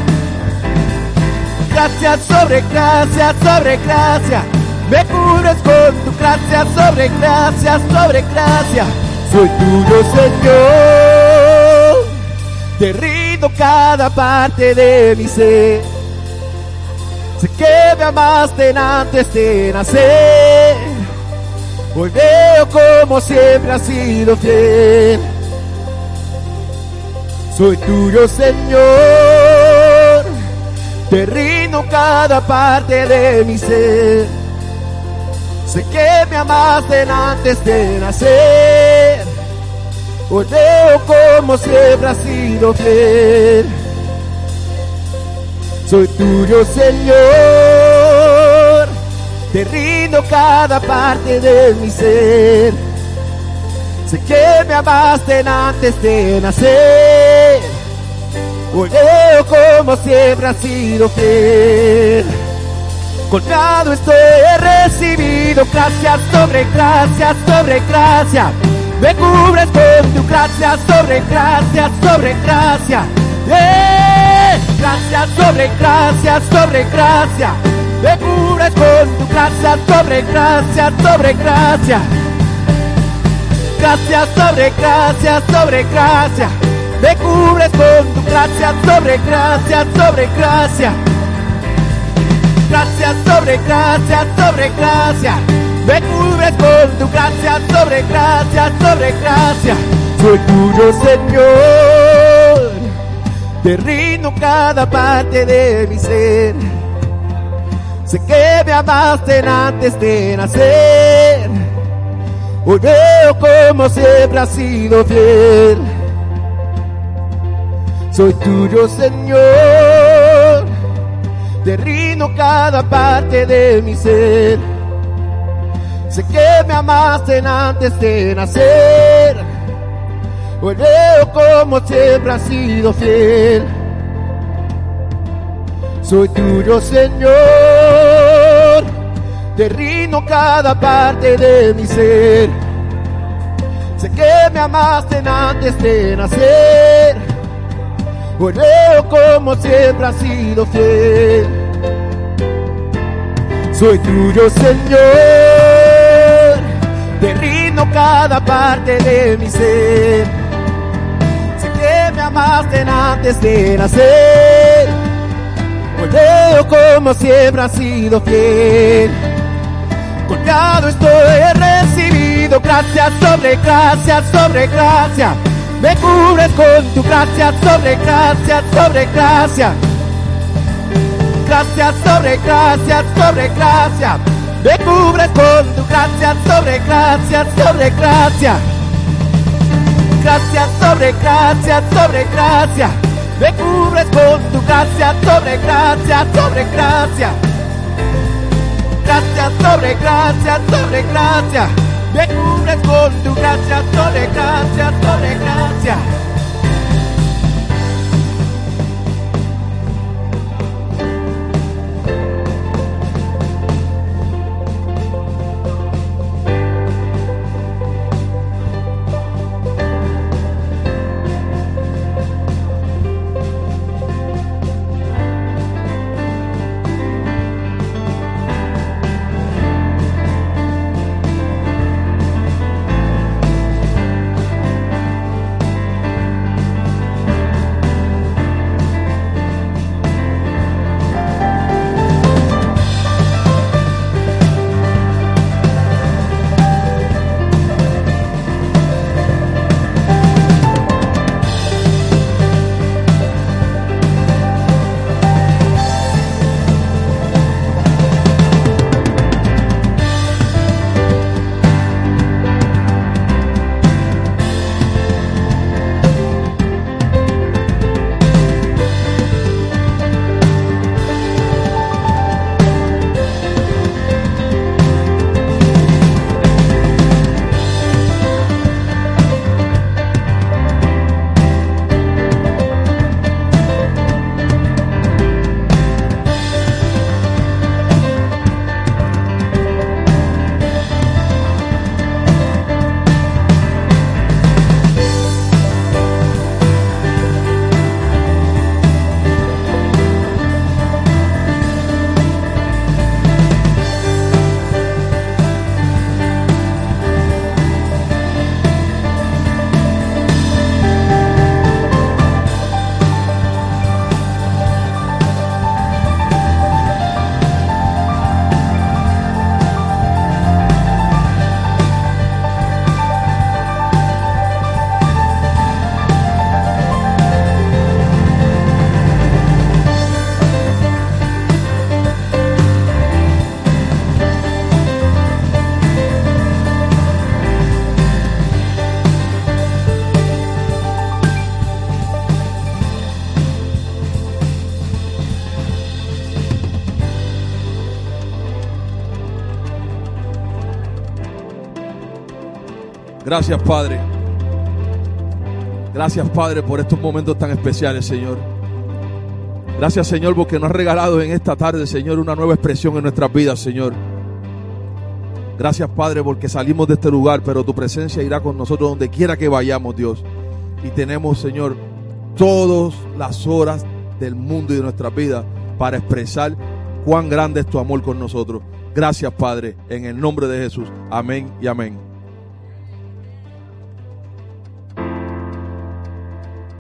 Gracias sobre gracia, sobre gracia. Me cubres con tu gracia, sobre gracia, sobre gracia. Soy tuyo, Señor. Te rindo cada parte de mi ser. Sé que me amaste antes de nacer. Hoy veo como siempre has sido fiel. Soy tuyo, Señor. Te rindo cada parte de mi ser. Sé que me amaste antes de nacer. Hoy como siempre has sido fiel. Soy tuyo, Señor. Te rindo cada parte de mi ser. Sé que me amaste antes de nacer. Hoy como siempre has sido fiel. Colgado estoy, recibido gracias sobre gracias sobre gracia. Me cubres con tu gracia sobre gracia sobre gracia. Gracias sobre gracia sobre gracia. Me cubres con tu gracia sobre gracia sobre gracia. Gracias sobre gracia sobre gracia. Me cubres con tu gracia sobre gracia sobre gracia. Gracias sobre gracia sobre gracia. Me cubres con tu gracia sobre gracia sobre gracia. Soy tuyo, Señor. Te rindo cada parte de mi ser. Sé que me amaste antes de nacer. Hoy veo como siempre has sido fiel. Soy tuyo, Señor. Te rindo cada parte de mi ser. Sé que me amaste antes de nacer. Hoy veo como siempre has sido fiel. Soy tuyo, Señor. Te rindo cada parte de mi ser. Sé que me amaste antes de nacer. Hoy veo como siempre has sido fiel. Soy tuyo, Señor. Te rindo cada parte de mi ser. Sé que me amaste antes de nacer. Hoy veo como siempre has sido fiel. Colgado estoy, recibido gracias sobre gracias sobre gracia. Me cubres con tu gracia sobre gracia sobre gracia. Gracias sobre gracias sobre gracia. Me cubres con tu gracia sobre gracia sobre gracia. Gracias sobre gracia sobre gracia. Me cubres con tu gracia sobre gracia sobre gracia. Gracias sobre gracia sobre gracia. Me cubres con tu gracia sobre gracia sobre gracia. Gracias, Padre. Gracias, Padre, por estos momentos tan especiales, Señor. Gracias, Señor, porque nos has regalado en esta tarde, Señor, una nueva expresión en nuestras vidas, Señor. Gracias, Padre, porque salimos de este lugar, pero tu presencia irá con nosotros donde quiera que vayamos, Dios. Y tenemos, Señor, todas las horas del mundo y de nuestra vida para expresar cuán grande es tu amor con nosotros. Gracias, Padre, en el nombre de Jesús. Amén y amén.